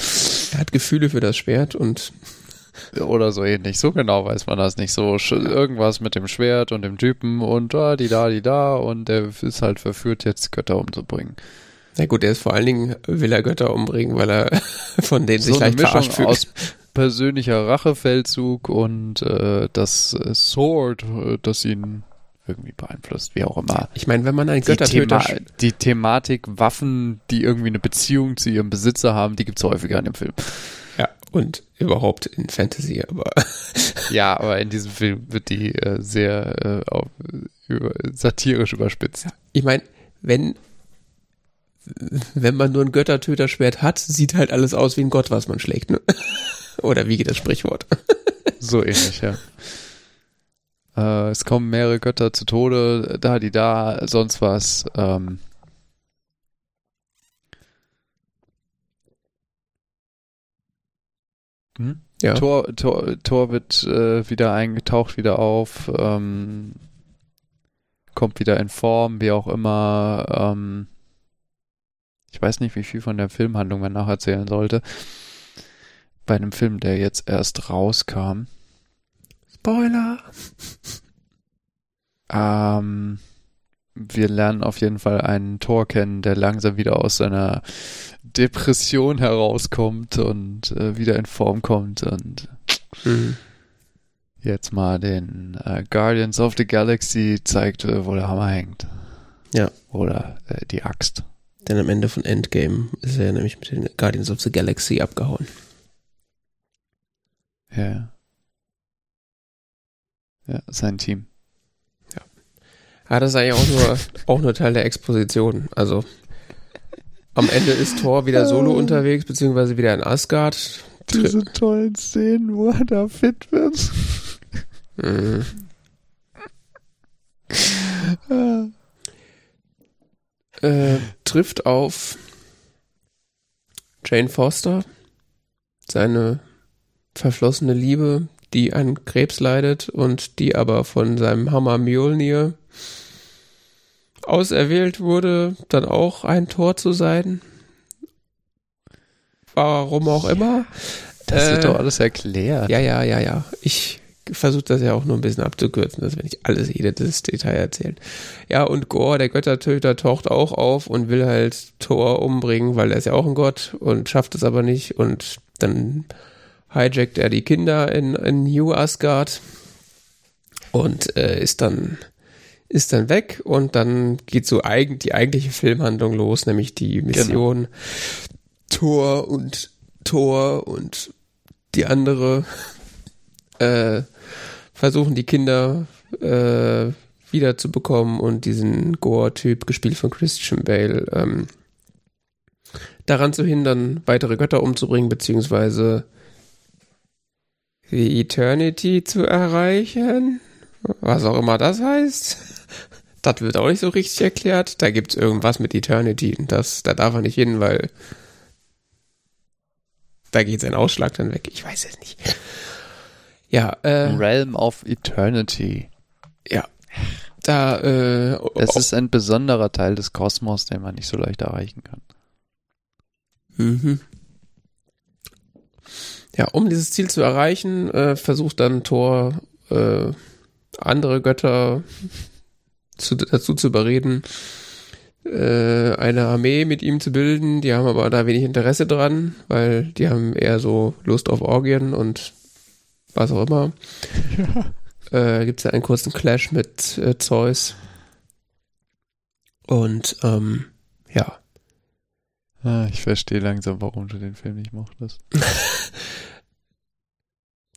er hat Gefühle für das Schwert und Oder so ähnlich. So genau weiß man das nicht. So irgendwas mit dem Schwert und dem Typen und da, die da, die da und der ist halt verführt, jetzt Götter umzubringen. Na gut, er ist vor allen Dingen, will er Götter umbringen, weil er *laughs* von denen so sich leicht verarscht fühlt. aus persönlicher Rachefeldzug und äh, das Sword, äh, das ihn irgendwie beeinflusst, wie auch immer. Ich meine, wenn man einen Göttertöter... Die, Thema die Thematik Waffen, die irgendwie eine Beziehung zu ihrem Besitzer haben, die gibt's häufiger in dem Film. Ja, und überhaupt in Fantasy, aber... *laughs* ja, aber in diesem Film wird die äh, sehr äh, auf, über, satirisch überspitzt. Ich meine, wenn wenn man nur ein Göttertöterschwert hat, sieht halt alles aus wie ein Gott, was man schlägt. Ne? Oder wie geht das Sprichwort? *laughs* so ähnlich, ja. Äh, es kommen mehrere Götter zu Tode, da, die da, sonst was. Ähm. Hm? Ja. Thor, Thor, Thor wird äh, wieder eingetaucht, wieder auf, ähm, kommt wieder in Form, wie auch immer. Ähm, ich weiß nicht, wie viel von der Filmhandlung man nacherzählen sollte. Bei einem Film, der jetzt erst rauskam. Spoiler! Ähm, wir lernen auf jeden Fall einen Tor kennen, der langsam wieder aus seiner Depression herauskommt und äh, wieder in Form kommt und mhm. jetzt mal den äh, Guardians of the Galaxy zeigt, äh, wo der Hammer hängt. Ja. Oder äh, die Axt. Denn am Ende von Endgame ist er nämlich mit den Guardians of the Galaxy abgehauen. Ja. Ja, sein Team. Ja. Ja, das ist eigentlich auch nur, auch nur Teil der Exposition. Also am Ende ist Thor wieder solo unterwegs, beziehungsweise wieder in Asgard. Diese tollen Szenen, wo er da fit wird. Mhm. äh, trifft auf Jane Foster, seine verflossene Liebe, die an Krebs leidet und die aber von seinem Hammer Mjolnir auserwählt wurde, dann auch ein Tor zu sein. Warum auch immer. Das wird äh, doch alles erklärt. Ja, ja, ja, ja. Ich versuche das ja auch nur ein bisschen abzukürzen, dass wir nicht alles, jedes Detail erzählen. Ja, und Gore, der Göttertöter, taucht auch auf und will halt Thor umbringen, weil er ist ja auch ein Gott und schafft es aber nicht und dann hijackt er die Kinder in, in New Asgard und äh, ist dann ist dann weg und dann geht so eigen, die eigentliche Filmhandlung los, nämlich die. Mission genau. Thor und Thor und die andere äh, versuchen die Kinder äh, wiederzubekommen und diesen Gore-Typ, gespielt von Christian Bale, ähm, daran zu hindern, weitere Götter umzubringen, beziehungsweise die Eternity zu erreichen. Was auch immer das heißt. Das wird auch nicht so richtig erklärt. Da gibt's irgendwas mit Eternity. Das, da darf er nicht hin, weil da geht sein Ausschlag dann weg. Ich weiß es nicht. Ja, äh, Realm of Eternity. Ja. Da, äh, es ist ein besonderer Teil des Kosmos, den man nicht so leicht erreichen kann. Mhm. Ja, um dieses Ziel zu erreichen, äh, versucht dann Thor äh, andere Götter zu, dazu zu überreden, äh, eine Armee mit ihm zu bilden. Die haben aber da wenig Interesse dran, weil die haben eher so Lust auf Orgien und was auch immer. Ja. *laughs* Äh, Gibt es ja einen kurzen Clash mit äh, Zeus. Und ähm, ja. Ah, ich verstehe langsam, warum du den Film nicht mochtest. *laughs*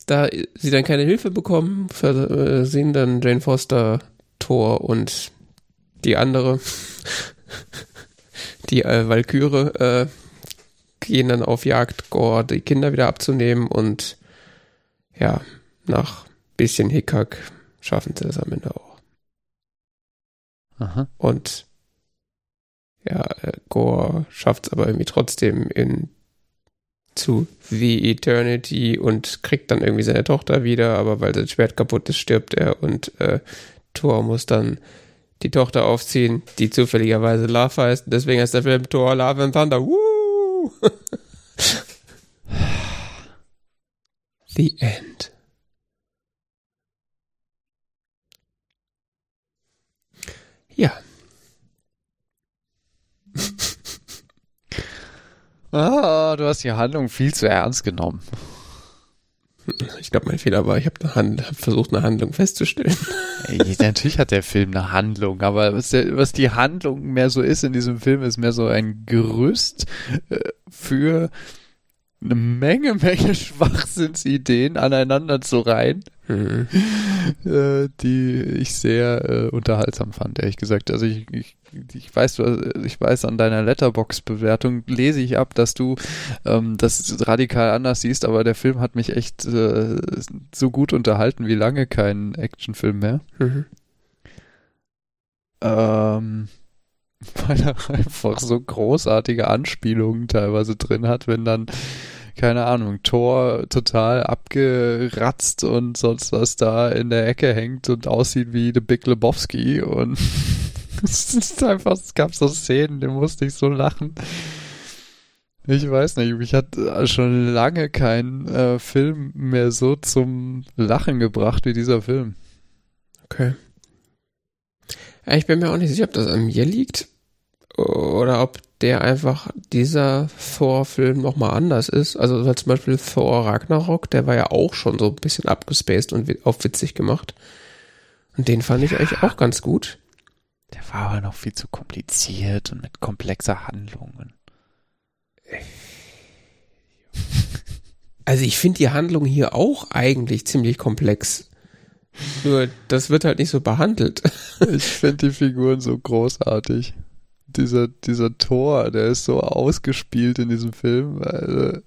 da sie dann keine Hilfe bekommen, äh, sehen dann Jane Foster, Thor und die andere, *laughs* die äh, Valkyrie, äh, gehen dann auf Jagd, Gore die Kinder wieder abzunehmen und ja, nach bisschen Hickhack schaffen sie das am Ende auch. Aha. Und ja, äh, Gore schafft es aber irgendwie trotzdem in zu The Eternity und kriegt dann irgendwie seine Tochter wieder, aber weil sein Schwert kaputt ist, stirbt er und äh, Thor muss dann die Tochter aufziehen, die zufälligerweise Love heißt. Deswegen heißt der Film Thor Love and Thunder. Woo! *laughs* The End. Ja. Ah, du hast die Handlung viel zu ernst genommen. Ich glaube, mein Fehler war, ich habe hab versucht, eine Handlung festzustellen. Ey, natürlich hat der Film eine Handlung, aber was, der, was die Handlung mehr so ist in diesem Film, ist mehr so ein Gerüst äh, für eine Menge, Menge *laughs* Schwachsinnsideen aneinander zu reihen, Mhm. *laughs* äh, die ich sehr äh, unterhaltsam fand, ehrlich gesagt. Also ich, ich, ich weiß, ich weiß an deiner Letterbox-Bewertung lese ich ab, dass du ähm, das radikal anders siehst, aber der Film hat mich echt äh, so gut unterhalten wie lange kein Actionfilm mehr. Mhm. Ähm, weil er *laughs* einfach so großartige Anspielungen teilweise drin hat, wenn dann, keine Ahnung, Thor total abgeratzt und sonst was da in der Ecke hängt und aussieht wie The Big Lebowski und *laughs* es ist einfach, es gab so Szenen, die musste ich so lachen. Ich weiß nicht, mich hat schon lange kein äh, Film mehr so zum Lachen gebracht wie dieser Film. Okay. Ich bin mir auch nicht sicher, ob das an mir liegt oder ob der einfach dieser Thor-Film nochmal anders ist. Also weil zum Beispiel Thor Ragnarok, der war ja auch schon so ein bisschen abgespaced und auf witzig gemacht. Und den fand ich eigentlich auch ganz gut. Der war aber noch viel zu kompliziert und mit komplexer Handlungen. Also ich finde die Handlung hier auch eigentlich ziemlich komplex. Nur das wird halt nicht so behandelt. Ich finde die Figuren so großartig. Dieser, dieser Thor, der ist so ausgespielt in diesem Film. Also,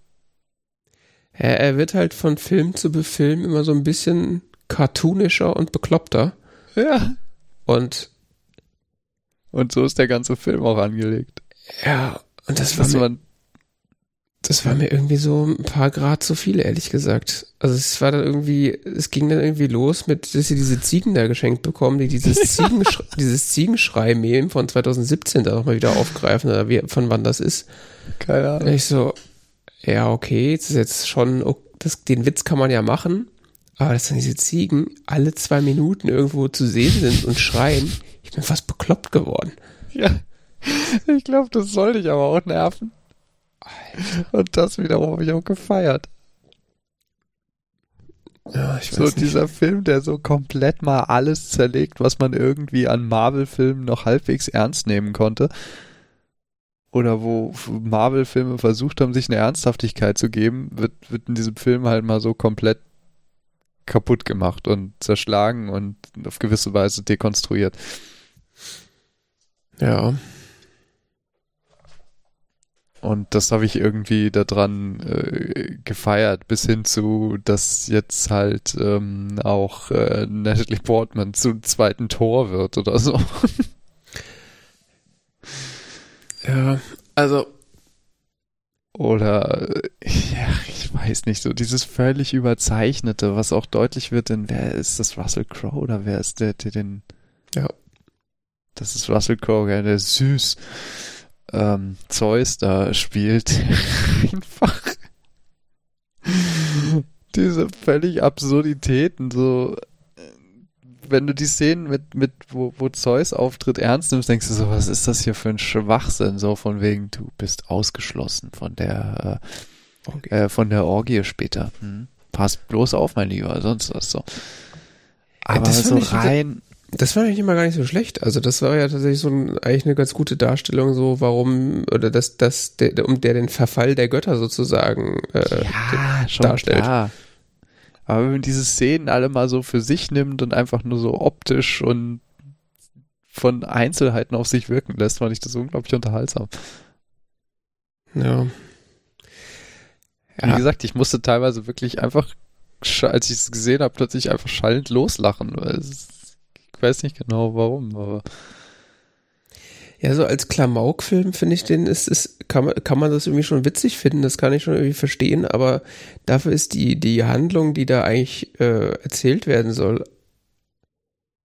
Er, er wird halt von Film zu Film immer so ein bisschen cartoonischer und bekloppter. ja. Und Und so ist der ganze Film auch angelegt. ja, und das war Dass man, Das war mir irgendwie so ein paar Grad zu viel, ehrlich gesagt. Also es war dann irgendwie, es ging dann irgendwie los mit, dass sie diese Ziegen da geschenkt bekommen, die dieses *laughs* Ziegensch dieses Ziegenschrei-Meme von 2017 da nochmal wieder aufgreifen, oder wie, von wann das ist. keine Und Ahnung. ich so, ja, okay, das ist jetzt schon, das, den Witz kann man ja machen, aber dass dann diese Ziegen alle zwei Minuten irgendwo zu sehen sind und schreien, ich bin fast bekloppt geworden. Ja. Ich glaube, das soll dich aber auch nerven. Und das wiederum habe ich auch gefeiert. Ja, ich weiß So nicht. dieser Film, der so komplett mal alles zerlegt, was man irgendwie an Marvel-Filmen noch halbwegs ernst nehmen konnte. Oder wo Marvel-Filme versucht haben, sich eine Ernsthaftigkeit zu geben, wird, wird in diesem Film halt mal so komplett kaputt gemacht und zerschlagen und auf gewisse Weise dekonstruiert. Ja, Und das habe ich irgendwie daran äh, gefeiert, bis hin zu, dass jetzt halt ähm, auch äh, Natalie Portman zum zweiten Tor wird oder so. *laughs* ja, also, Oder, ja, ich weiß nicht, so dieses völlig überzeichnete, was auch deutlich wird, denn wer ist das Russell Crowe oder wer ist der, der den... Ja. Das ist Russell Crowe, der süß ähm, Zeus da spielt. *laughs* Einfach diese völlig Absurditäten, so äh, wenn du die Szenen mit, mit wo, wo Zeus auftritt ernst nimmst, denkst du so, was ist das hier für ein Schwachsinn? So von wegen, du bist ausgeschlossen von der äh, okay. äh, von der Orgie später. Hm? Pass bloß auf, mein Lieber, sonst was so. Aber so rein, Das war eigentlich immer gar nicht so schlecht. Also das war ja tatsächlich so ein, eigentlich eine ganz gute Darstellung, so warum, oder dass das, der, um der den Verfall der Götter sozusagen äh, ja, schon darstellt. klar. Aber wenn man diese Szenen alle mal so für sich nimmt und einfach nur so optisch und von Einzelheiten auf sich wirken lässt, fand ich das unglaublich unterhaltsam. ja. Wie Ja, gesagt, ich musste teilweise wirklich einfach, als ich es gesehen habe, plötzlich einfach schallend loslachen. Weil es, weiß nicht genau warum, aber ja, so als Klamauk-Film finde ich den, ist, ist, kann, man, kann man das irgendwie schon witzig finden, das kann ich schon irgendwie verstehen, aber dafür ist die, die Handlung, die da eigentlich äh, erzählt werden soll,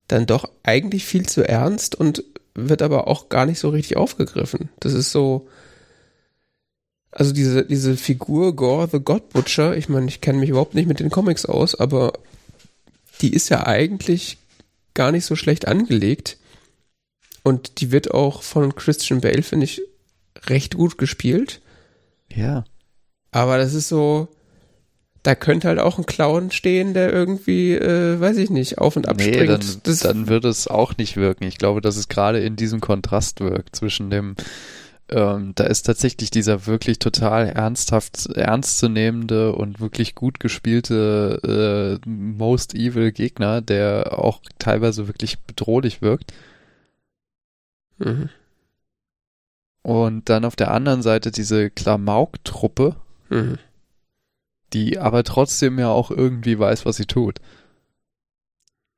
dann doch eigentlich viel zu ernst und wird aber auch gar nicht so richtig aufgegriffen. Das ist so, also diese, diese Figur Gore the God Butcher, ich meine, ich kenne mich überhaupt nicht mit den Comics aus, aber die ist ja eigentlich gar nicht so schlecht angelegt. Und die wird auch von Christian Bale, finde ich, recht gut gespielt. Ja. Aber das ist so, da könnte halt auch ein Clown stehen, der irgendwie, äh, weiß ich nicht, auf und ab Nee, springt. dann, das, dann wird es auch nicht wirken. Ich glaube, dass es gerade in diesem Kontrast wirkt zwischen dem, ähm, da ist tatsächlich dieser wirklich total ernsthaft, ernstzunehmende und wirklich gut gespielte äh, Most Evil Gegner, der auch teilweise wirklich bedrohlich wirkt. mhm. Und dann auf der anderen Seite diese Klamauk-Truppe, Mhm. die aber trotzdem ja auch irgendwie weiß, was sie tut.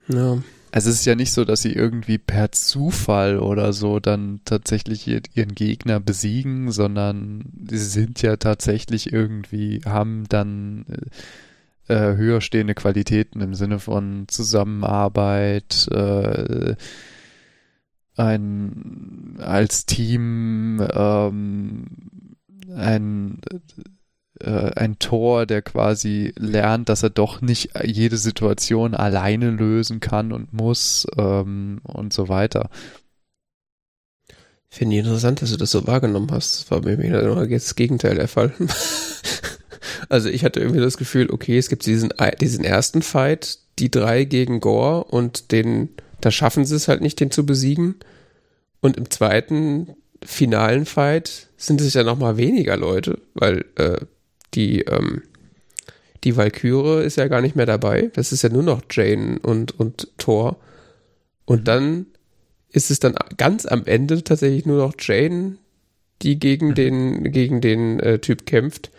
Ja. Also es ist ja nicht so, dass sie irgendwie per Zufall oder so dann tatsächlich ihr- ihren Gegner besiegen, sondern sie sind ja tatsächlich irgendwie, haben dann äh, äh, höher stehende Qualitäten im Sinne von Zusammenarbeit, äh, ein als Team, ähm, ein äh, ein Tor, der quasi lernt, dass er doch nicht jede Situation alleine lösen kann und muss ähm, und so weiter. Finde ich interessant, dass du das so wahrgenommen hast. Das war bei mir genau das Gegenteil der Fall. *laughs* also ich hatte irgendwie das Gefühl, okay, es gibt diesen, diesen ersten Fight, die drei gegen Gore und den, da schaffen sie es halt nicht, den zu besiegen. Und im zweiten finalen Fight sind es ja noch mal weniger Leute, weil äh, die, ähm, die Valkyrie ist ja gar nicht mehr dabei. Das ist ja nur noch Jane und, und Thor. Und dann ist es dann ganz am Ende tatsächlich nur noch Jane, die gegen Mhm. den, gegen den äh, Typ kämpft.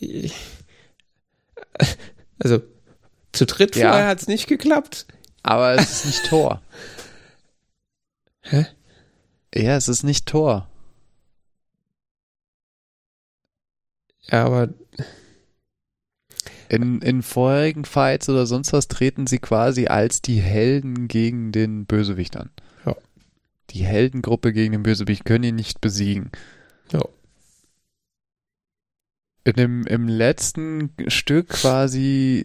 Ich- *laughs* Also, zu dritt Ja. vorher hat es nicht geklappt. Aber es ist nicht Tor. *laughs* Hä? Ja, es ist nicht Tor. Ja, aber In, in vorherigen Fights oder sonst was treten sie quasi als die Helden gegen den Bösewicht an. Ja. Die Heldengruppe gegen den Bösewicht können ihn nicht besiegen. Ja. In dem, Im letzten Stück quasi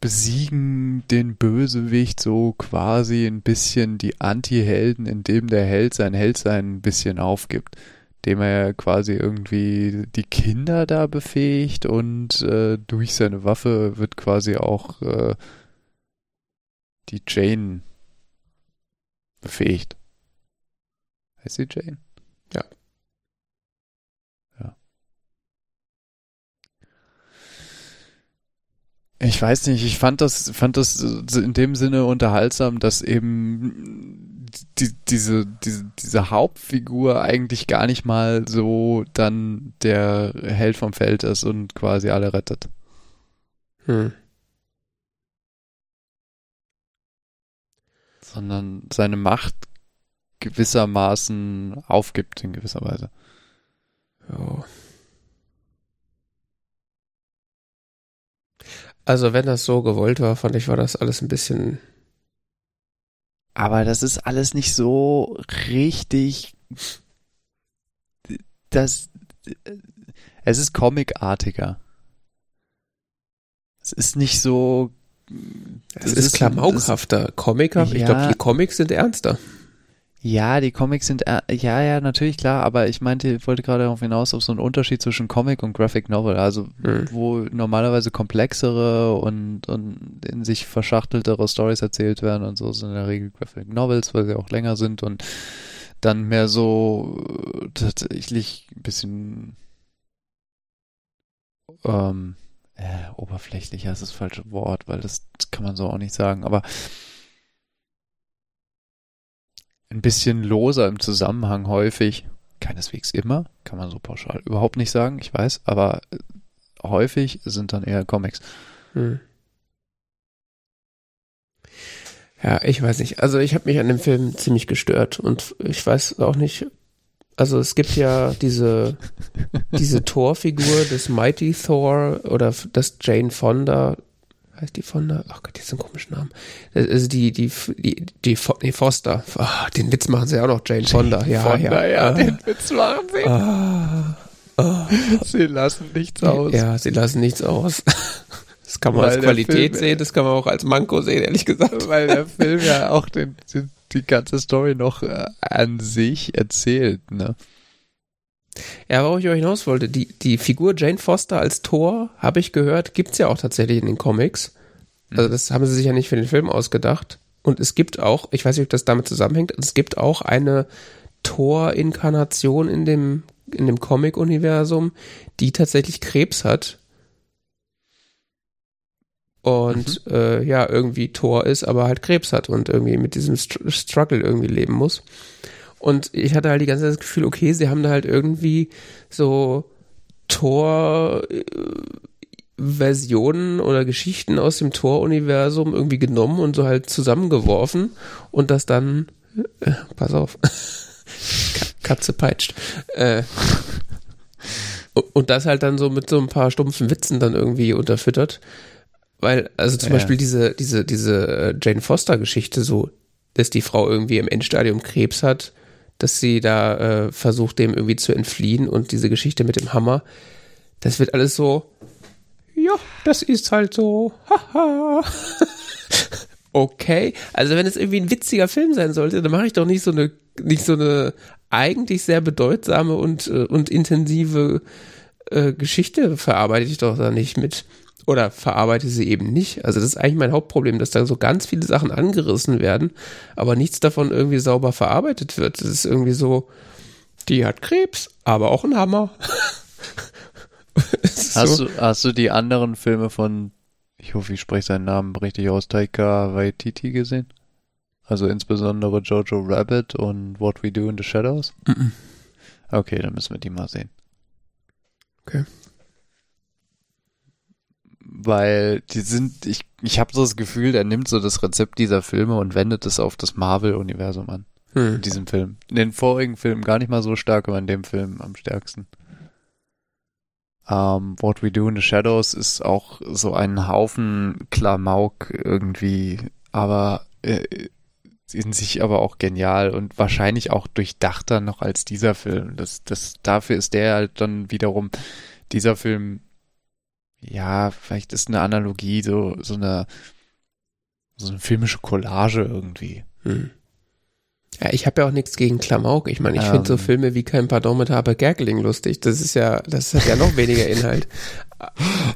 besiegen den Bösewicht so quasi ein bisschen die Anti-Helden, indem der Held sein Heldsein ein bisschen aufgibt. Dem er quasi irgendwie die Kinder da befähigt und äh, durch seine Waffe wird quasi auch äh, die Jane befähigt. Heißt sie Jane? Ja. Ja. Ich weiß nicht, ich fand das, fand das in dem Sinne unterhaltsam, dass eben die, diese, diese, diese Hauptfigur eigentlich gar nicht mal so dann der Held vom Feld ist und quasi alle rettet. hm. sondern seine Macht gewissermaßen aufgibt in gewisser Weise. Ja. Also, wenn das so gewollt war, fand ich, war das alles ein bisschen. Aber das ist alles nicht so richtig. Das. Es ist comicartiger. Es ist nicht so. Es ist klamaukhafter. Comicher, ich Ja. glaube, die Comics sind ernster. Ja, die Comics sind, äh, ja, ja, natürlich klar, aber ich meinte, ich wollte gerade darauf hinaus, auf so einen Unterschied zwischen Comic und Graphic Novel, also Hm. wo normalerweise komplexere und, und in sich verschachteltere Stories erzählt werden und so sind in der Regel Graphic Novels, weil sie auch länger sind und dann mehr so äh, tatsächlich ein bisschen ähm, äh, oberflächlicher ist das falsche Wort, weil das kann man so auch nicht sagen, aber ein bisschen loser im Zusammenhang häufig. Keineswegs immer, kann man so pauschal überhaupt nicht sagen, ich weiß, aber äh, häufig sind dann eher Comics. Hm. Ja, ich weiß nicht. Also ich habe mich an dem Film ziemlich gestört und ich weiß auch nicht. Also es gibt ja diese diese *laughs* Thor-Figur des Mighty Thor oder das Jane Fonda heißt die Fonda? Ach Gott, die ist ein komischen Namen. Also die, die, die, die, nee, Foster. Oh, den Witz machen sie auch noch, Jane Fonda. Ja, Fonda, ja. ja, Ah. den Witz machen sie. Ah. Ah. Sie lassen nichts aus. Ja, sie lassen nichts aus. *laughs* Das kann man Weil als der Qualität Film- sehen, das kann man auch als Manko sehen, ehrlich gesagt. Weil der *laughs* Film ja auch den, den, die ganze Story noch äh, an sich erzählt, ne? Ja, worauf ich euch hinaus wollte, die, die Figur Jane Foster als Thor, habe ich gehört, gibt's ja auch tatsächlich in den Comics. Also das haben sie sich ja nicht für den Film ausgedacht. Und es gibt auch, ich weiß nicht, ob das damit zusammenhängt, es gibt auch eine Thor-Inkarnation in dem, in dem Comic-Universum, die tatsächlich Krebs hat. Und äh, ja, irgendwie Thor ist, aber halt Krebs hat und irgendwie mit diesem Str Struggle irgendwie leben muss. Und ich hatte halt die ganze Zeit das Gefühl, okay, sie haben da halt irgendwie so Tor-Versionen oder Geschichten aus dem Tor-Universum irgendwie genommen und so halt zusammengeworfen und das dann, äh, pass auf, *laughs* Ka- Katze peitscht, äh, und das halt dann so mit so ein paar stumpfen Witzen dann irgendwie unterfüttert. Weil, also zum Ja. Beispiel diese, diese, diese äh, Jane Foster-Geschichte so, dass die Frau irgendwie im Endstadium Krebs hat, dass sie da äh, versucht, dem irgendwie zu entfliehen und diese Geschichte mit dem Hammer, das wird alles so, ja, das ist halt so, haha. *laughs* okay, also wenn es irgendwie ein witziger Film sein sollte, dann mache ich doch nicht so eine, nicht so eine eigentlich sehr bedeutsame und, äh, und intensive äh, Geschichte verarbeite ich doch da nicht mit. Oder verarbeite sie eben nicht. Also das ist eigentlich mein Hauptproblem, dass da so ganz viele Sachen angerissen werden, aber nichts davon irgendwie sauber verarbeitet wird. Das ist irgendwie so, die hat Krebs, aber auch einen Hammer. *laughs* Hast, so, du, hast du die anderen Filme von, ich hoffe, ich spreche seinen Namen richtig aus, Taika Waititi gesehen? Also insbesondere Jojo Rabbit und What We Do in the Shadows? Mhm. Okay, dann müssen wir die mal sehen. Okay. Weil die sind, ich, ich habe so das Gefühl, er nimmt so das Rezept dieser Filme und wendet es auf das Marvel-Universum an. In hm. diesem Film. In den vorigen Filmen gar nicht mal so stark, aber in dem Film am stärksten. Ähm, What We Do in the Shadows ist auch so ein Haufen Klamauk irgendwie, aber äh, in sich aber auch genial und wahrscheinlich auch durchdachter noch als dieser Film. Das, das, dafür ist der halt dann wiederum, dieser Film, ja, vielleicht ist eine Analogie, so, so eine, so eine filmische Collage irgendwie. Hm. Ja, ich habe ja auch nichts gegen Klamauk. Ich meine, ich finde so Ähm. Filme wie kein Pardon mit Harper Gerkeling lustig. Das ist ja, das hat ja noch weniger Inhalt. *laughs*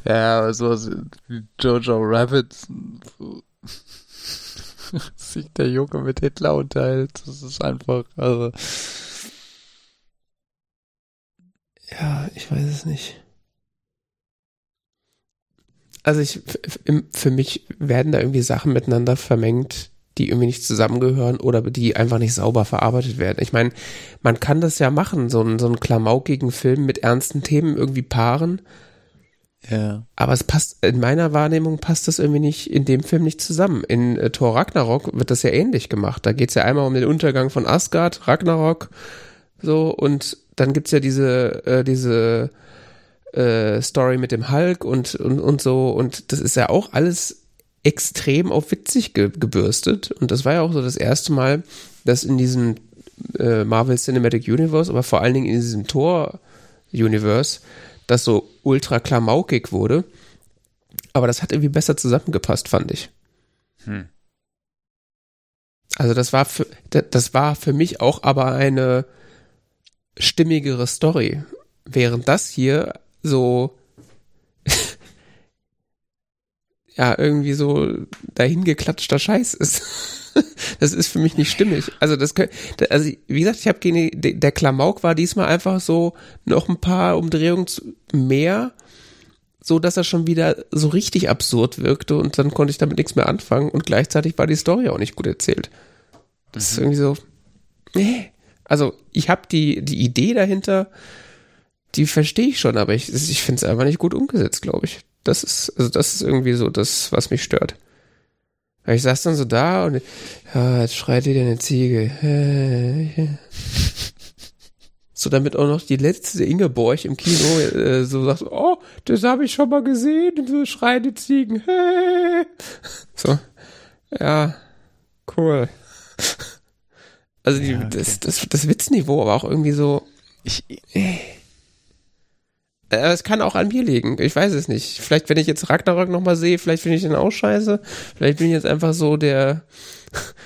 Ja, sowas wie Jojo Rabbit, so, *laughs* sich der Junge mit Hitler unterhält, das ist einfach, also, Ja, ich weiß es nicht. Also ich, für mich werden da irgendwie Sachen miteinander vermengt, die irgendwie nicht zusammengehören oder die einfach nicht sauber verarbeitet werden. Ich meine, man kann das ja machen, so einen, so einen klamaukigen Film mit ernsten Themen irgendwie paaren, ja. aber es passt, in meiner Wahrnehmung passt das irgendwie nicht in dem Film nicht zusammen. In äh, Thor Ragnarok wird das ja ähnlich gemacht. Da geht's ja einmal um den Untergang von Asgard, Ragnarok, so, und dann gibt's ja diese, äh, diese äh, Story mit dem Hulk und, und, und so, und das ist ja auch alles extrem auf witzig ge gebürstet. Und das war ja auch so das erste Mal, dass in diesem äh, Marvel Cinematic Universe, aber vor allen Dingen in diesem Thor-Universe, das so ultra klamaukig wurde. Aber das hat irgendwie besser zusammengepasst, fand ich. Hm. Also das war für, da- das war für mich auch aber eine stimmigere Story. Während das hier so *laughs* ja irgendwie so dahingeklatschter Scheiß ist. *laughs* das ist für mich nicht stimmig. Also das kö- da- also wie gesagt, ich habe keine der Klamauk war diesmal einfach so noch ein paar Umdrehungen mehr, so dass er schon wieder so richtig absurd wirkte und dann konnte ich damit nichts mehr anfangen und gleichzeitig war die Story auch nicht gut erzählt. Das ist irgendwie so nee. Also, ich habe die die Idee dahinter, die verstehe ich schon, aber ich ich finde es einfach nicht gut umgesetzt, glaube ich. Das ist also das ist irgendwie so das, was mich stört. Ich saß dann so da und ja, jetzt schreit wieder eine Ziege. So damit auch noch die letzte Ingeborg im Kino äh, so sagt, oh, das habe ich schon mal gesehen, so schreien die Ziegen. so, ja, cool. Also die, Ja, okay. das, das, das Witzniveau war auch irgendwie so, Ich, äh, es kann auch an mir liegen. Ich weiß es nicht. Vielleicht, wenn ich jetzt Ragnarok nochmal sehe, vielleicht finde ich den auch scheiße. Vielleicht bin ich jetzt einfach so der.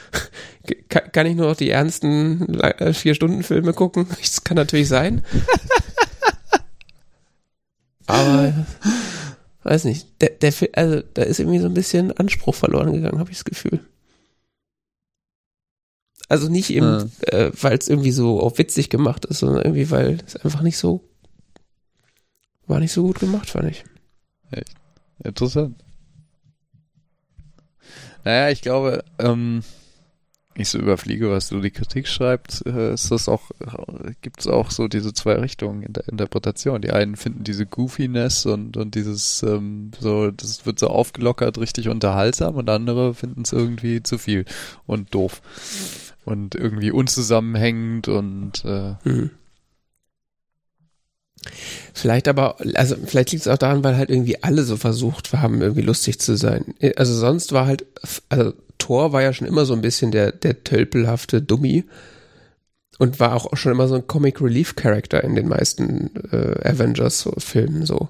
*laughs* kann, ich nur noch die ernsten äh, Vier-Stunden-Filme gucken? *laughs* Das kann natürlich sein. *laughs* Aber. Weiß nicht. Der, der, also, da ist irgendwie so ein bisschen Anspruch verloren gegangen, habe ich das Gefühl. Also nicht eben, äh, weil es irgendwie so auf witzig gemacht ist, sondern irgendwie, weil es einfach nicht so war nicht so gut gemacht, fand ich. Interessant. Naja, ich glaube, ähm, ich so überfliege, was so die Kritik schreibt, äh, ist das auch, äh, gibt es auch so diese zwei Richtungen in der Interpretation. Die einen finden diese Goofiness und, und dieses, ähm, so, das wird so aufgelockert, richtig unterhaltsam und andere finden es irgendwie zu viel und doof. Und irgendwie unzusammenhängend und äh, Mhm. Vielleicht aber, also vielleicht liegt es auch daran, weil halt irgendwie alle so versucht haben, irgendwie lustig zu sein. Also sonst war halt, also Thor war ja schon immer so ein bisschen der, der tölpelhafte Dummy und war auch schon immer so ein Comic Relief Character in den meisten äh, Avengers-Filmen so.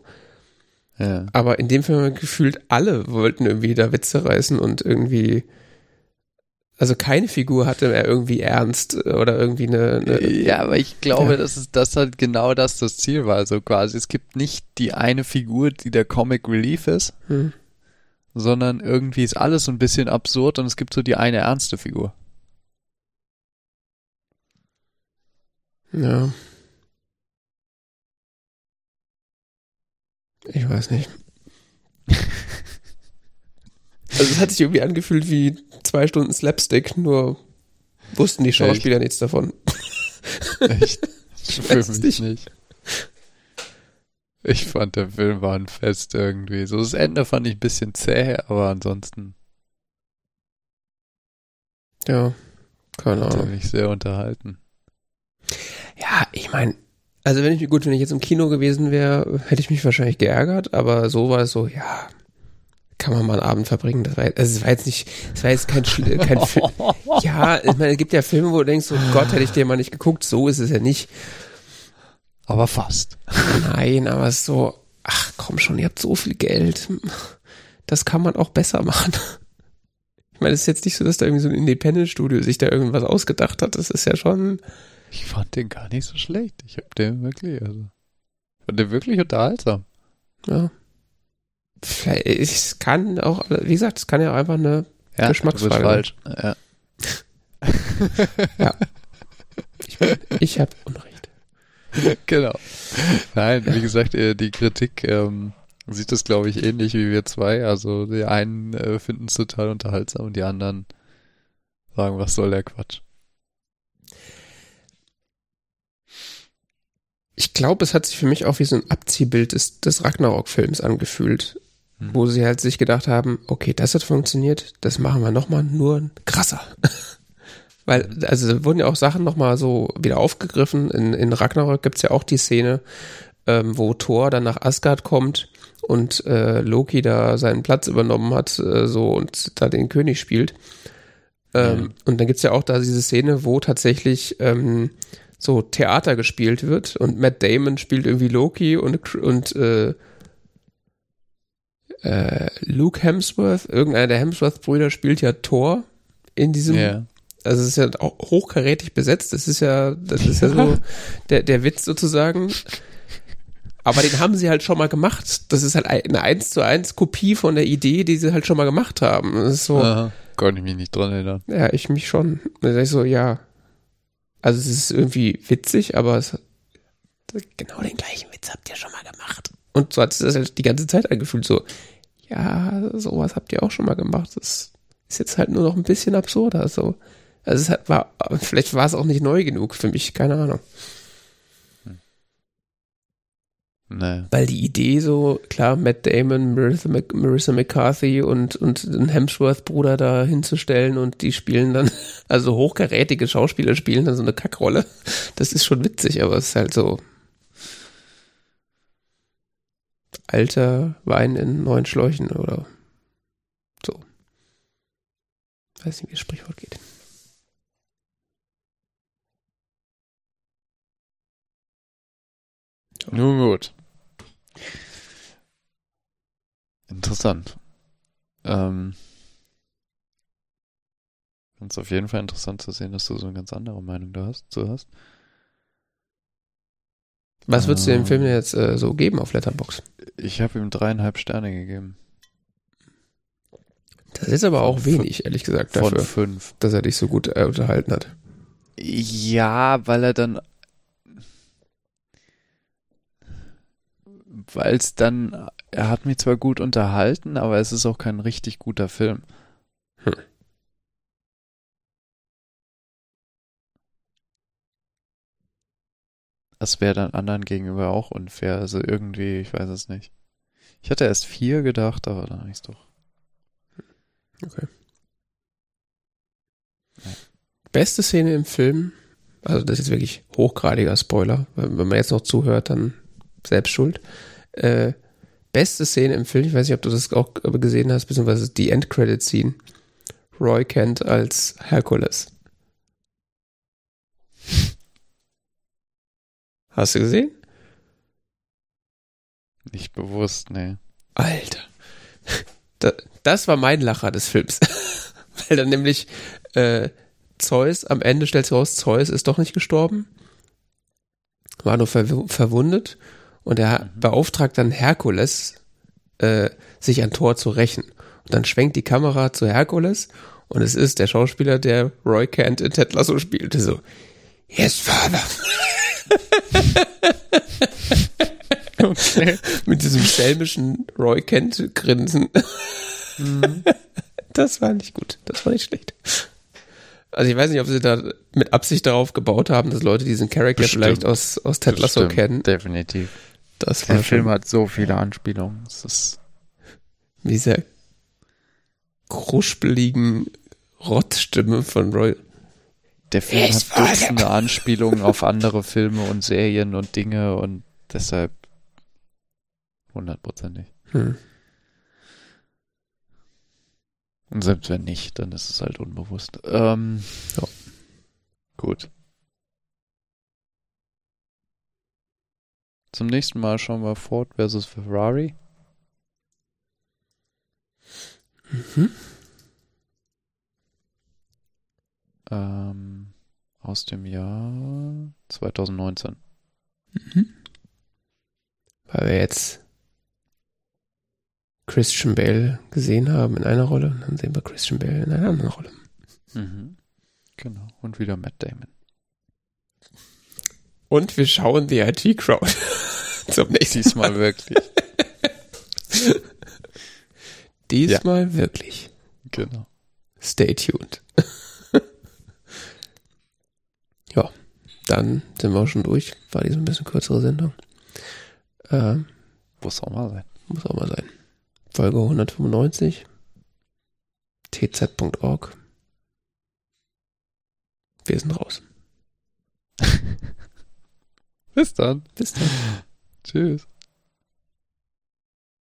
ja. Aber in dem Film gefühlt alle wollten irgendwie da Witze reißen und irgendwie, also keine Figur hatte mehr irgendwie ernst oder irgendwie eine, eine Ja, aber ich glaube, Ja. dass es das halt genau das das Ziel war. Also quasi, es gibt nicht die eine Figur, die der Comic Relief ist, hm. sondern irgendwie ist alles so ein bisschen absurd und es gibt so die eine ernste Figur. Ja. Ich weiß nicht. *laughs* Also es hat sich irgendwie angefühlt wie zwei Stunden Slapstick, nur wussten die Schauspieler nichts davon. Echt? *laughs* Für mich nicht. Ich fand, der Film war ein Fest irgendwie. So das Ende fand ich ein bisschen zäh, aber ansonsten Ja, keine hat Ahnung. mich sehr unterhalten. Ja, ich meine, also wenn ich gut, wenn ich jetzt im Kino gewesen wäre, hätte ich mich wahrscheinlich geärgert, aber so war es so, ja, kann man mal einen Abend verbringen. Das war, also es war jetzt nicht, es war jetzt kein, kein Film. *laughs* Ja, ich meine, es gibt ja Filme, wo du denkst, oh Gott, hätte ich dir mal nicht geguckt. So ist es ja nicht. Aber fast. Nein, aber so, ach komm schon, ihr habt so viel Geld. Das kann man auch besser machen. Ich meine, es ist jetzt nicht so, dass da irgendwie so ein Independent-Studio sich da irgendwas ausgedacht hat. Das ist ja schon, Ich fand den gar nicht so schlecht. Ich hab den wirklich, also, ich fand den wirklich unterhaltsam. ja. Es kann auch, wie gesagt, es kann ja einfach eine, Ja, Geschmacksfrage. bist falsch. Ja. *laughs* ich habe Unrecht. genau. Nein, wie gesagt, äh, die Kritik ähm, sieht das, glaube ich, ähnlich wie wir zwei. Also die einen äh, finden es total unterhaltsam und die anderen sagen, was soll der Quatsch. Ich glaube, es hat sich für mich auch wie so ein Abziehbild des, des Ragnarok-Films angefühlt, Hm. wo sie halt sich gedacht haben, okay, das hat funktioniert, das machen wir nochmal nur krasser. *laughs* Weil, also wurden ja auch Sachen nochmal so wieder aufgegriffen. In, in Ragnarok gibt's ja auch die Szene, ähm, wo Thor dann nach Asgard kommt und äh, Loki da seinen Platz übernommen hat, äh, so und da den König spielt. Ähm, Ja. Und dann gibt's ja auch da diese Szene, wo tatsächlich ähm, so Theater gespielt wird und Matt Damon spielt irgendwie Loki und, und äh, äh, Luke Hemsworth, irgendeiner der Hemsworth-Brüder spielt ja Thor in diesem Ja. also es ist ja auch hochkarätig besetzt. Das ist ja, das ist ja, so der, der Witz sozusagen. Aber den haben sie halt schon mal gemacht. Das ist halt eine eins zu eins Kopie von der Idee, die sie halt schon mal gemacht haben. Das ist so, Aha. Konnte ich mich nicht dran erinnern. ja, ich mich schon. Da ich so, ja. Also es ist irgendwie witzig, aber es genau den gleichen Witz habt ihr schon mal gemacht. Und so hat sich das halt die ganze Zeit angefühlt, so, ja, sowas habt ihr auch schon mal gemacht. Das ist jetzt halt nur noch ein bisschen absurder, so. Also es hat, war, vielleicht war es auch nicht neu genug für mich, keine Ahnung. Nee. Weil die Idee so, klar, Matt Damon, Marissa, Mc, Marissa McCarthy und, und den Hemsworth-Bruder da hinzustellen und die spielen dann, *laughs* also hochkarätige Schauspieler spielen dann so eine Kackrolle. Das ist schon witzig, aber es ist halt so alter Wein in neuen Schläuchen oder so. Weiß nicht, wie das Sprichwort geht. Nun gut. Interessant. Ähm, es auf jeden Fall interessant zu sehen, dass du so eine ganz andere Meinung da hast, zu hast. Was würdest du dem Ähm. Film jetzt äh, so geben auf Letterbox? Ich habe ihm dreieinhalb Sterne gegeben. Das ist aber auch Von wenig, ehrlich gesagt, Von dafür, fünf. dass er dich so gut äh, unterhalten hat. Ja, weil er dann. Weil es dann. Er hat mich zwar gut unterhalten, aber es ist auch kein richtig guter Film. Das wäre dann anderen gegenüber auch unfair. Also irgendwie, ich weiß es nicht. Ich hatte erst vier gedacht, aber dann ich es doch. Beste Szene im Film, also das ist wirklich hochgradiger Spoiler, wenn man jetzt noch zuhört, dann selbst schuld. Äh, beste Szene im Film, ich weiß nicht, ob du das auch gesehen hast, beziehungsweise die Endcredit-Scene. Roy Kent als Hercules. Hast du gesehen? Nicht bewusst, nee. Alter. Da, das war mein Lacher des Films. *laughs* Weil dann nämlich äh, Zeus, am Ende stellt sich raus, Zeus ist doch nicht gestorben. War nur verw verwundet. Und er Mhm. beauftragt dann Herkules, äh, sich an Thor zu rächen. Und dann schwenkt die Kamera zu Herkules und es ist der Schauspieler, der Roy Kent in Ted Lasso spielte. So, yes, Father. *laughs* Okay. Mit diesem schelmischen Roy Kent-Grinsen. Mhm. Das war nicht gut. Das war nicht schlecht. Also ich weiß nicht, ob sie da mit Absicht darauf gebaut haben, dass Leute diesen Charakter Bestimmt. vielleicht aus, aus Ted Lasso Bestimmt, kennen. Definitiv. Das Der Film schon hat so viele Anspielungen. Es ist mit dieser kruspeligen Rottstimme von Roy. Der Film Es hat Dutzende Anspielungen auf andere Filme und Serien und Dinge und deshalb hundertprozentig. Hm. Und selbst wenn nicht, dann ist es halt unbewusst. Ähm, Ja. Gut. Zum nächsten Mal schauen wir Ford versus Ferrari. Mhm. Ähm, aus dem Jahr 2019. Mhm. Weil wir jetzt Christian Bale gesehen haben in einer Rolle und dann sehen wir Christian Bale in einer anderen Rolle. Mhm. Genau. Und wieder Matt Damon. Und wir schauen die IT-Crowd *laughs* zum nächsten Diesmal wirklich. *laughs* Diesmal wirklich. Genau. Stay tuned. ja, dann sind wir auch schon durch. War die so ein bisschen kürzere Sendung. Ähm, Muss auch mal sein. muss auch mal sein. Folge 195. tz.org. Wir sind raus. *laughs* Bis dann. Bis dann. Tschüss.